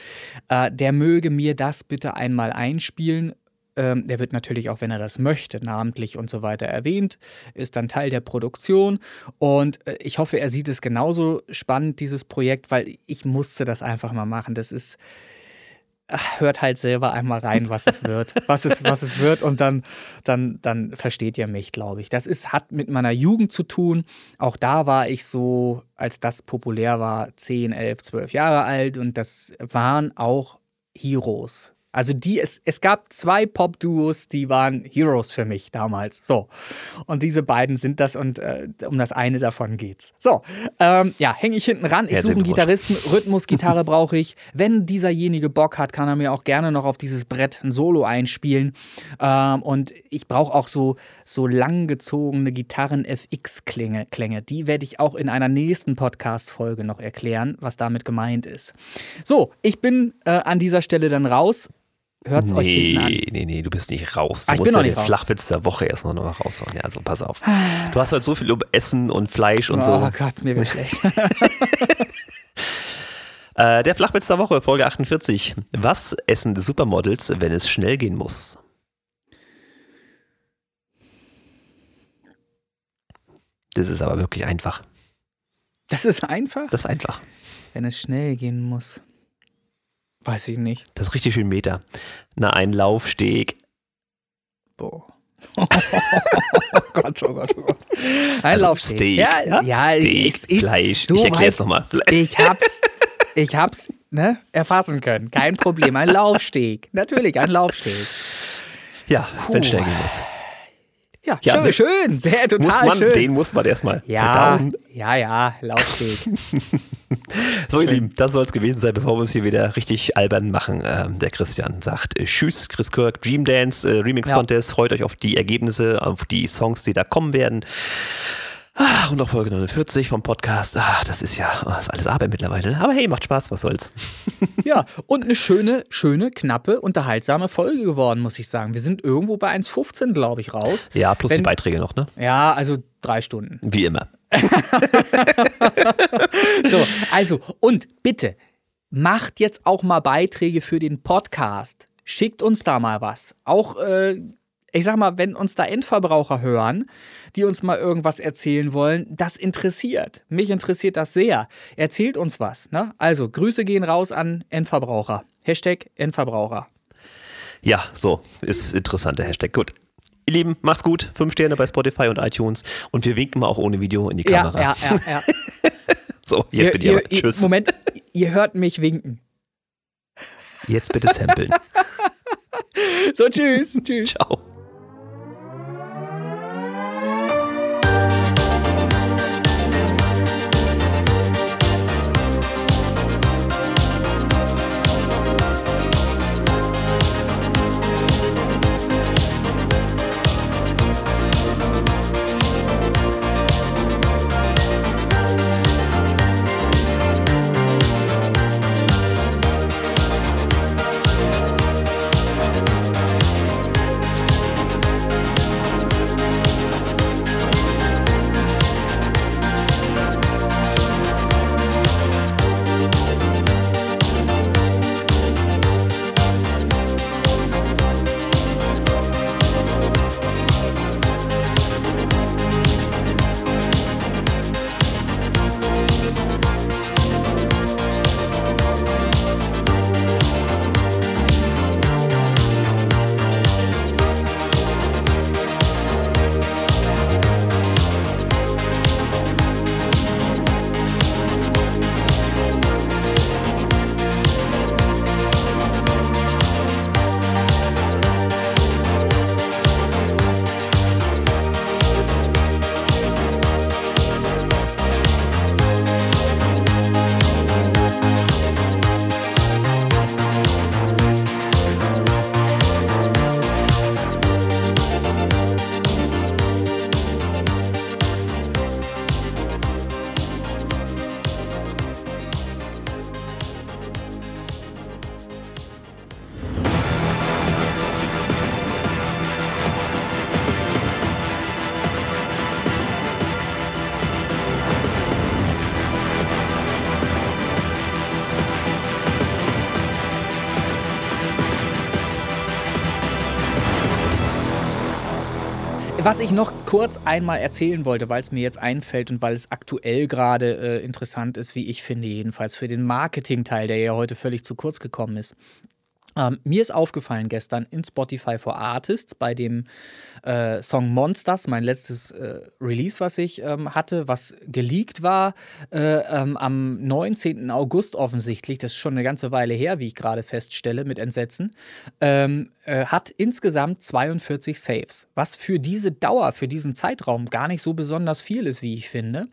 Äh, der möge mir das bitte einmal einspielen ähm, der wird natürlich auch, wenn er das möchte, namentlich und so weiter erwähnt, ist dann Teil der Produktion. Und äh, ich hoffe, er sieht es genauso spannend, dieses Projekt, weil ich musste das einfach mal machen. Das ist, ach, hört halt selber einmal rein, was es wird, was es, was es wird und dann, dann, dann versteht ihr mich, glaube ich. Das ist, hat mit meiner Jugend zu tun. Auch da war ich so, als das populär war, 10, 11, 12 Jahre alt und das waren auch Heroes Also die, es, es gab zwei Pop-Duos, die waren Heroes für mich damals. So. Und diese beiden sind das und äh, um das eine davon geht's. So, ähm, ja, hänge ich hinten ran. Ich suche einen Gitarristen, Rhythmusgitarre brauche ich. Wenn dieserjenige Bock hat, kann er mir auch gerne noch auf dieses Brett ein Solo einspielen. Ähm, und ich brauche auch so, so langgezogene Gitarren-FX-Klänge. Klänge. Die werde ich auch in einer nächsten Podcast-Folge noch erklären, was damit gemeint ist. So, ich bin äh, an dieser Stelle dann raus. Hört es
nee,
euch hinten an.
Nee, nee, du bist nicht raus. Du
Ah, ich
musst
bin
ja den
raus.
Flachwitz der Woche erst noch raushauen. Ja, also pass auf. Du hast heute so viel über Essen und Fleisch und
Oh
so.
Gott, mir wird schlecht.
Äh, der Flachwitz der Woche, Folge 48. Was essen die Supermodels, wenn es schnell gehen muss? Das ist aber wirklich einfach.
Das ist einfach,
Das ist einfach.
wenn es schnell gehen muss. Weiß ich nicht.
Das ist richtig schön Meter. Na, ein Laufsteg.
Boah. oh Gott, oh Gott, oh Gott. Ein
Also
Laufsteg.
Steak,
Ja, ja,
Steak,
es ist
Fleisch.
so
ich erkläre es nochmal.
Ich hab's, ich hab's ne, erfassen können. Kein Problem. Ein Laufsteg. Natürlich, ein Laufsteg.
Ja, wenn schnell gehen muss.
Ja,
Ja,
schön,
wir-
schön. Sehr, total
Muss man,
schön.
den muss man erstmal
ja,
verdauen.
ja, ja, Laufsteg.
So, ihr Lieben, das soll es gewesen sein, bevor wir uns hier wieder richtig albern machen. Ähm, der Christian sagt äh, Tschüss, Chris Kirk, Dream Dance, äh, Remix
Ja.
Contest. Freut euch auf die Ergebnisse, auf die Songs, die da kommen werden. Ach, und noch Folge 49 vom Podcast. Ach, das ist ja oh, ist alles Arbeit mittlerweile. Aber hey, macht Spaß, was soll's.
Ja, und eine schöne, schöne, knappe, unterhaltsame Folge geworden, muss ich sagen. Wir sind irgendwo bei 1,15, glaube ich, raus.
Ja, plus die
Wenn-
Beiträge noch, ne?
Ja, also drei Stunden.
Wie immer.
So, also, und bitte, macht jetzt auch mal Beiträge für den Podcast. Schickt uns da mal was. Auch, äh, ich sag mal, wenn uns da Endverbraucher hören, die uns mal irgendwas erzählen wollen, das interessiert. Mich interessiert das sehr. Erzählt uns was. Ne? Also, Grüße gehen raus an Endverbraucher. Hashtag Endverbraucher.
Ja, so, ist interessanter Hashtag. Gut. Ihr Lieben, macht's gut. Fünf Sterne bei Spotify und iTunes. Und wir winken mal auch ohne Video in die
Ja,
Kamera.
ja, ja, ja.
So, jetzt bin ich aber.
ihr,
Tschüss.
Moment, ihr hört mich winken.
Jetzt bitte samplen.
So, tschüss. tschüss.
Ciao.
Was ich noch kurz einmal erzählen wollte, weil es mir jetzt einfällt und weil es aktuell gerade äh, interessant ist, wie ich finde, jedenfalls für den Marketing-Teil, der ja heute völlig zu kurz gekommen ist. Ähm, mir ist aufgefallen gestern in Spotify for Artists bei dem äh, Song Monsters, mein letztes äh, Release, was ich ähm, hatte, was geleakt war äh, ähm, am 19. August offensichtlich, das ist schon eine ganze Weile her, wie ich gerade feststelle, mit Entsetzen, ähm, äh, hat insgesamt 42 Saves, was für diese Dauer, für diesen Zeitraum gar nicht so besonders viel ist, wie ich finde.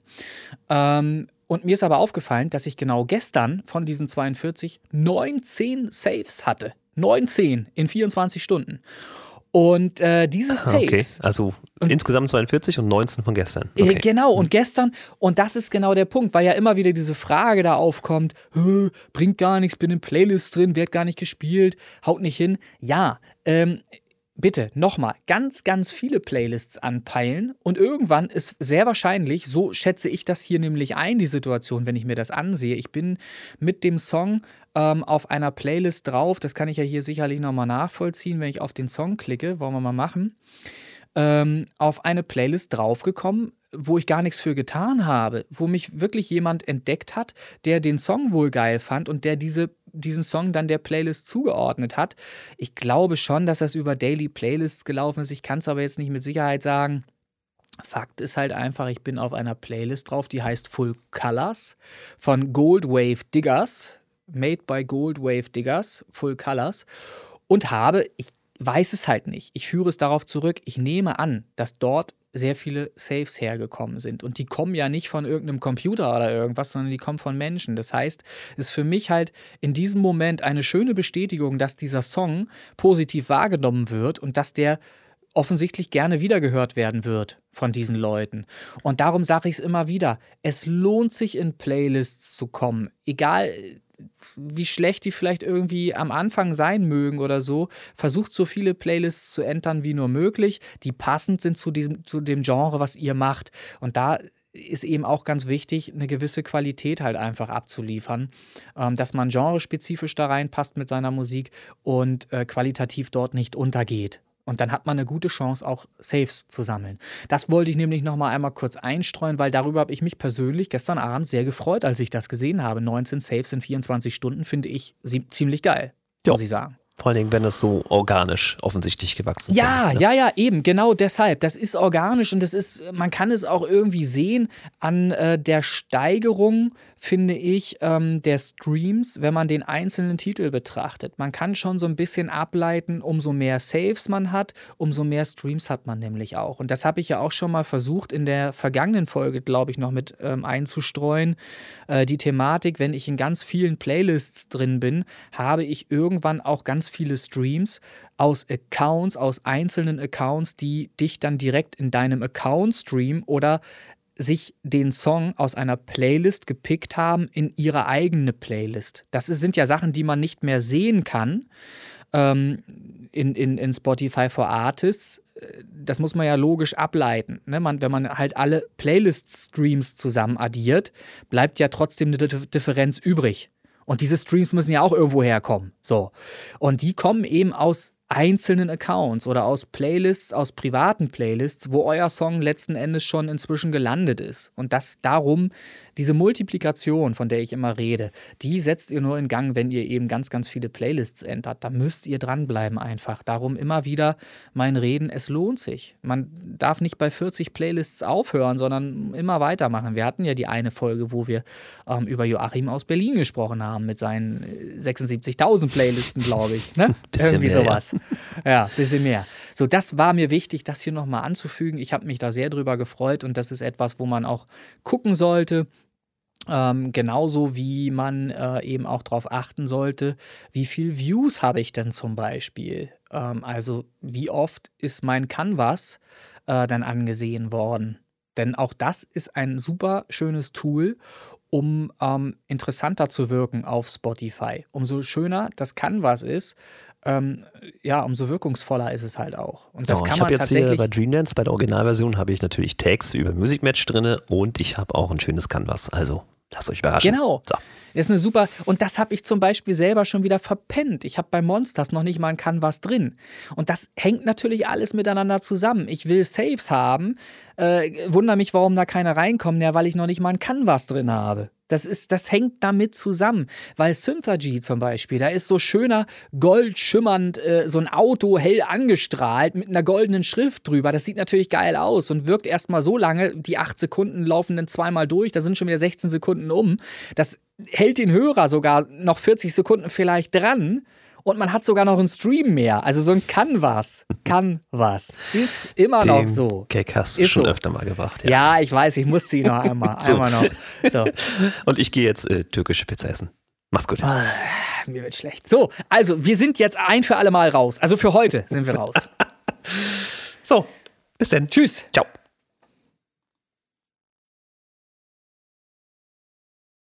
Ähm, und mir ist aber aufgefallen, dass ich genau gestern von diesen 42 19 Saves hatte. 19 in 24 Stunden. Und äh, diese Saves. Okay,
also und, insgesamt 42 und 19 von gestern.
Äh, okay. Genau, und gestern, und das ist genau der Punkt, weil ja immer wieder diese Frage da aufkommt: bringt gar nichts, bin in Playlists drin, wird gar nicht gespielt, haut nicht hin. Ja, ähm, bitte nochmal ganz, ganz viele Playlists anpeilen und irgendwann ist sehr wahrscheinlich, so schätze ich das hier nämlich ein, die Situation, wenn ich mir das ansehe. Ich bin mit dem Song ähm, auf einer Playlist drauf, das kann ich ja hier sicherlich nochmal nachvollziehen, wenn ich auf den Song klicke, wollen wir mal machen, ähm, auf eine Playlist draufgekommen, wo ich gar nichts für getan habe, wo mich wirklich jemand entdeckt hat, der den Song wohl geil fand und der diese diesen Song dann der Playlist zugeordnet hat. Ich glaube schon, dass das über Daily Playlists gelaufen ist. Ich kann es aber jetzt nicht mit Sicherheit sagen. Fakt ist halt einfach, ich bin auf einer Playlist drauf, die heißt Full Colors von Gold Wave Diggers, made by Gold Wave Diggers, Full Colors und habe, ich weiß es halt nicht. Ich führe es darauf zurück. Ich nehme an, dass dort sehr viele Saves hergekommen sind. Und die kommen ja nicht von irgendeinem Computer oder irgendwas, sondern die kommen von Menschen. Das heißt, es ist für mich halt in diesem Moment eine schöne Bestätigung, dass dieser Song positiv wahrgenommen wird und dass der offensichtlich gerne wiedergehört werden wird von diesen Leuten. Und darum sage ich es immer wieder, es lohnt sich in Playlists zu kommen. Egal, wie schlecht die vielleicht irgendwie am Anfang sein mögen oder so, versucht so viele Playlists zu entern wie nur möglich, die passend sind zu, diesem, zu dem Genre, was ihr macht. Und da ist eben auch ganz wichtig, eine gewisse Qualität halt einfach abzuliefern, ähm, dass man genrespezifisch da reinpasst mit seiner Musik und äh, qualitativ dort nicht untergeht. Und dann hat man eine gute Chance, auch Saves zu sammeln. Das wollte ich nämlich noch mal einmal kurz einstreuen, weil darüber habe ich mich persönlich gestern Abend sehr gefreut, als ich das gesehen habe. 19 Saves in 24 Stunden finde ich ziemlich geil, jo. muss ich sagen.
Vor allen Dingen, wenn das so organisch offensichtlich gewachsen
ist. Ja, ne? ja, ja, eben, genau deshalb. Das ist organisch und das ist, man kann es auch irgendwie sehen an äh, der Steigerung finde ich, ähm, der Streams, wenn man den einzelnen Titel betrachtet. Man kann schon so ein bisschen ableiten, umso mehr Saves man hat, umso mehr Streams hat man nämlich auch. Und das habe ich ja auch schon mal versucht, in der vergangenen Folge, glaube ich, noch mit ähm, einzustreuen. Äh, die Thematik, wenn ich in ganz vielen Playlists drin bin, habe ich irgendwann auch ganz viele Streams aus Accounts, aus einzelnen Accounts, die dich dann direkt in deinem Account streamen oder sich den Song aus einer Playlist gepickt haben in ihre eigene Playlist. Das sind ja Sachen, die man nicht mehr sehen kann ähm, in, in, in Spotify for Artists. Das muss man ja logisch ableiten. Ne? Man, wenn man halt alle Playlist-Streams zusammen addiert, bleibt ja trotzdem eine Differenz übrig. Und diese Streams müssen ja auch irgendwo herkommen. So. Und die kommen eben aus einzelnen Accounts oder aus Playlists, aus privaten Playlists, wo euer Song letzten Endes schon inzwischen gelandet ist. Und das darum, diese Multiplikation, von der ich immer rede, die setzt ihr nur in Gang, wenn ihr eben ganz, ganz viele Playlists entert. Da müsst ihr dranbleiben einfach. Darum immer wieder mein Reden, es lohnt sich. Man darf nicht bei 40 Playlists aufhören, sondern immer weitermachen. Wir hatten ja die eine Folge, wo wir ähm, über Joachim aus Berlin gesprochen haben mit seinen 76.000 äh, Playlisten, glaube ich. Ne? Irgendwie mehr, sowas. Ja ein bisschen mehr. So, das war mir wichtig, das hier nochmal anzufügen. Ich habe mich da sehr drüber gefreut und das ist etwas, wo man auch gucken sollte. Ähm, genauso wie man äh, eben auch darauf achten sollte, wie viel Views habe ich denn zum Beispiel? Ähm, also wie oft ist mein Canvas äh, dann angesehen worden? Denn auch das ist ein super schönes Tool, um ähm, interessanter zu wirken auf Spotify. Umso schöner das Canvas ist, ähm, ja, umso wirkungsvoller ist es halt auch. Und das
ja,
kann
ich
man
jetzt tatsächlich. Hier bei Dreamdance, bei der Originalversion, habe ich natürlich Tags über Music Match drin und ich habe auch ein schönes Canvas. Also lasst euch überraschen.
Genau. So. Das ist eine super. Und das habe ich zum Beispiel selber schon wieder verpennt. Ich habe bei Monsters noch nicht mal ein Canvas drin. Und das hängt natürlich alles miteinander zusammen. Ich will Saves haben. Äh, wunder mich, warum da keine reinkommen, ja, weil ich noch nicht mal ein Canvas drin habe. Das, ist, das hängt damit zusammen, weil Synthergy zum Beispiel, da ist so schöner goldschimmernd äh, so ein Auto hell angestrahlt mit einer goldenen Schrift drüber. Das sieht natürlich geil aus und wirkt erstmal so lange. Die acht Sekunden laufen dann zweimal durch, da sind schon wieder 16 Sekunden um. Das hält den Hörer sogar noch 40 Sekunden vielleicht dran und man hat sogar noch einen Stream mehr. Also so ein kann was, kann was. Ist immer
Den
noch so.
Gag hast du
Ist
schon
so.
öfter mal gebracht.
Ja. ich weiß, ich muss sie noch einmal,
So.
einmal noch. So.
Und ich gehe jetzt äh, türkische Pizza essen. Mach's gut.
Ah, Mir wird schlecht. So, also wir sind jetzt ein für alle Mal raus. Also für heute sind wir raus.
So, bis dann.
Tschüss.
Ciao.